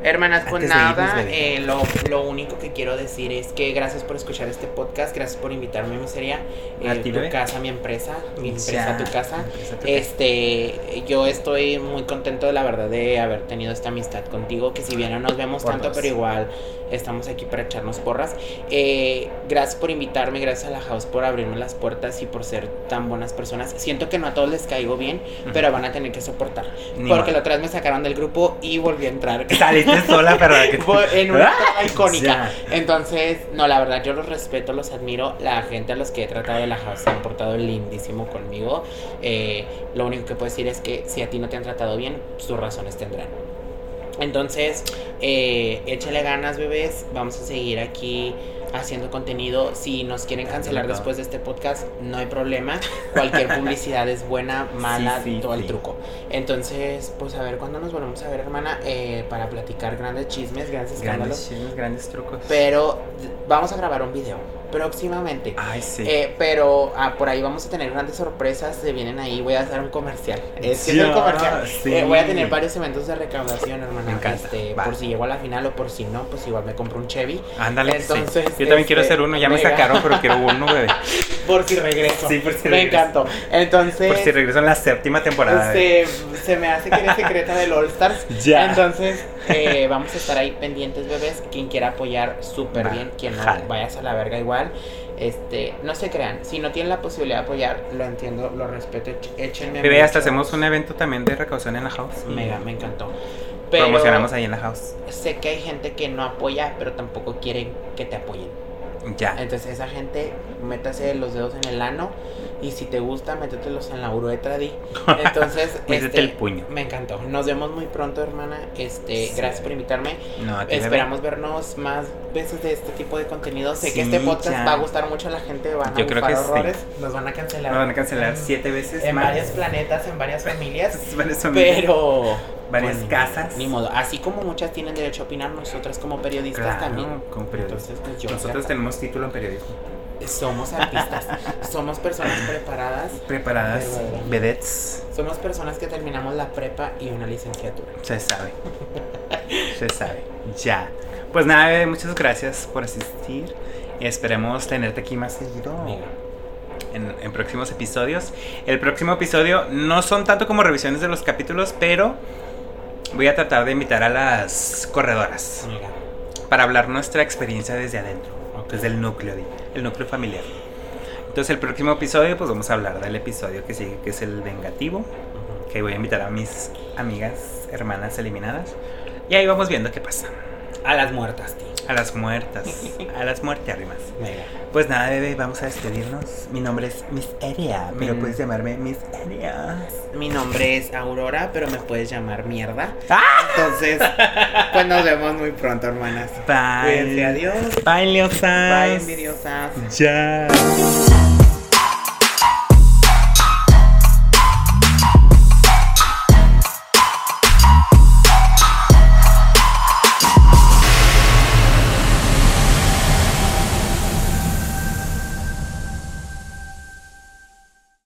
Hermanas, pues de nada, eh, lo, lo único que quiero decir es que gracias por escuchar este podcast, gracias por invitarme a mi serie, A eh, tu bebé. casa, mi empresa, mi Ya, empresa, tu casa. empresa, tu casa. Este, yo estoy muy contento, la verdad, de haber tenido esta amistad contigo, que si bien no nos vemos Por tanto, dos. pero igual estamos aquí para echarnos porras. Eh, gracias por invitarme, gracias a la house por abrirme las puertas y por ser tan buenas personas. Siento que no a todos les caigo bien, pero van a tener que soportar. Ni porque modo. la otra vez me sacaron del grupo y volví a entrar. Sola, pero que Fue en una ¡Ah! icónica. Ya. Entonces, no, la verdad, yo los respeto, los admiro. La gente a los que he tratado de la house se han portado lindísimo conmigo. Eh, lo único que puedo decir es que si a ti no te han tratado bien, sus razones tendrán. Entonces, eh, échale ganas, bebés. Vamos a seguir aquí haciendo contenido. Si nos quieren cancelar después de este podcast, no hay problema. Cualquier publicidad es buena, mala, Sí, sí, todo el truco. Entonces, pues a ver cuándo nos volvemos a ver, hermana, eh, para platicar grandes chismes, grandes escándalos. Grandes chismes, grandes trucos. Pero vamos a grabar un video próximamente. Ay, sí. Eh, pero ah, por ahí vamos a tener grandes sorpresas. Se vienen ahí. Voy a hacer un comercial. Es que es el comercial. sí. Eh, voy a tener varios eventos de recaudación, hermana. Me encanta. Este, por si llego a la final o por si no, pues igual me compro un Chevy. Ándale, sí. entonces, Yo también quiero este, hacer uno. Ya me mega. sacaron, pero quiero uno, bebé. Por si regreso. Sí, por si Me encantó. Entonces. Por si regreso en la séptima temporada. bebé. este, se me hace que eres secreta del All Stars. Ya. Entonces, eh, vamos a estar ahí pendientes, bebés. Quien quiera apoyar, súper bien. Quien no, jale. vayas a la verga igual. Este, no se crean. Si no tienen la posibilidad de apoyar, lo entiendo, lo respeto. Échenme. Bebé, hasta hacemos un evento también de recaudación en la house. Mega, me encantó. Pero Promocionamos ahí en la house. sé que hay gente que no apoya, pero tampoco quieren que te apoyen. Ya. Entonces esa gente, métase los dedos en el ano y si te gusta, métetelos en la uretra, di. Entonces, Métete este, el puño. Me encantó. Nos vemos muy pronto, hermana. Este, Sí. gracias por invitarme. No, a. Esperamos vernos más veces de este tipo de contenido. Sé Sí, que este podcast ya. va a gustar mucho a la gente, van a Yo creo bufar que sí. horrores, nos van a cancelar. Nos van a cancelar siete veces en más. varios planetas, en varias familias. Varias familias. Pero Varias pues, casas. Ni modo, así como muchas tienen derecho a opinar, nosotras como periodistas Claro, también. como periodistas. Entonces, pues yo Nosotros tenemos título en periodismo. somos artistas, somos personas preparadas, Preparadas, vedettes, somos personas que terminamos la prepa y una licenciatura. se sabe. se sabe. Ya. Pues nada, bebé, muchas gracias por asistir. Esperemos tenerte aquí más seguido. Mira, en, en próximos episodios. El próximo episodio no son tanto como revisiones de los capítulos, pero voy a tratar de invitar a las corredoras mira. para hablar nuestra experiencia desde adentro, Ok. desde el núcleo, el núcleo familiar. Entonces el próximo episodio pues vamos a hablar del episodio que sigue, que es el vengativo, que voy a invitar a mis amigas, hermanas eliminadas. Y ahí vamos viendo qué pasa. A las muertas, tío. A las muertas, a las muertérrimas. Mira. Pues nada, bebé, vamos a despedirnos. Mi nombre es Miss Eria, pero Mm. puedes llamarme Miss Eria. Mi nombre es Aurora, pero me puedes llamar mierda. ¡Ah! Entonces, pues nos vemos muy pronto, hermanas. Bye. Cuídense, adiós. Bye, Leosas. Bye, envidiosas. Ya.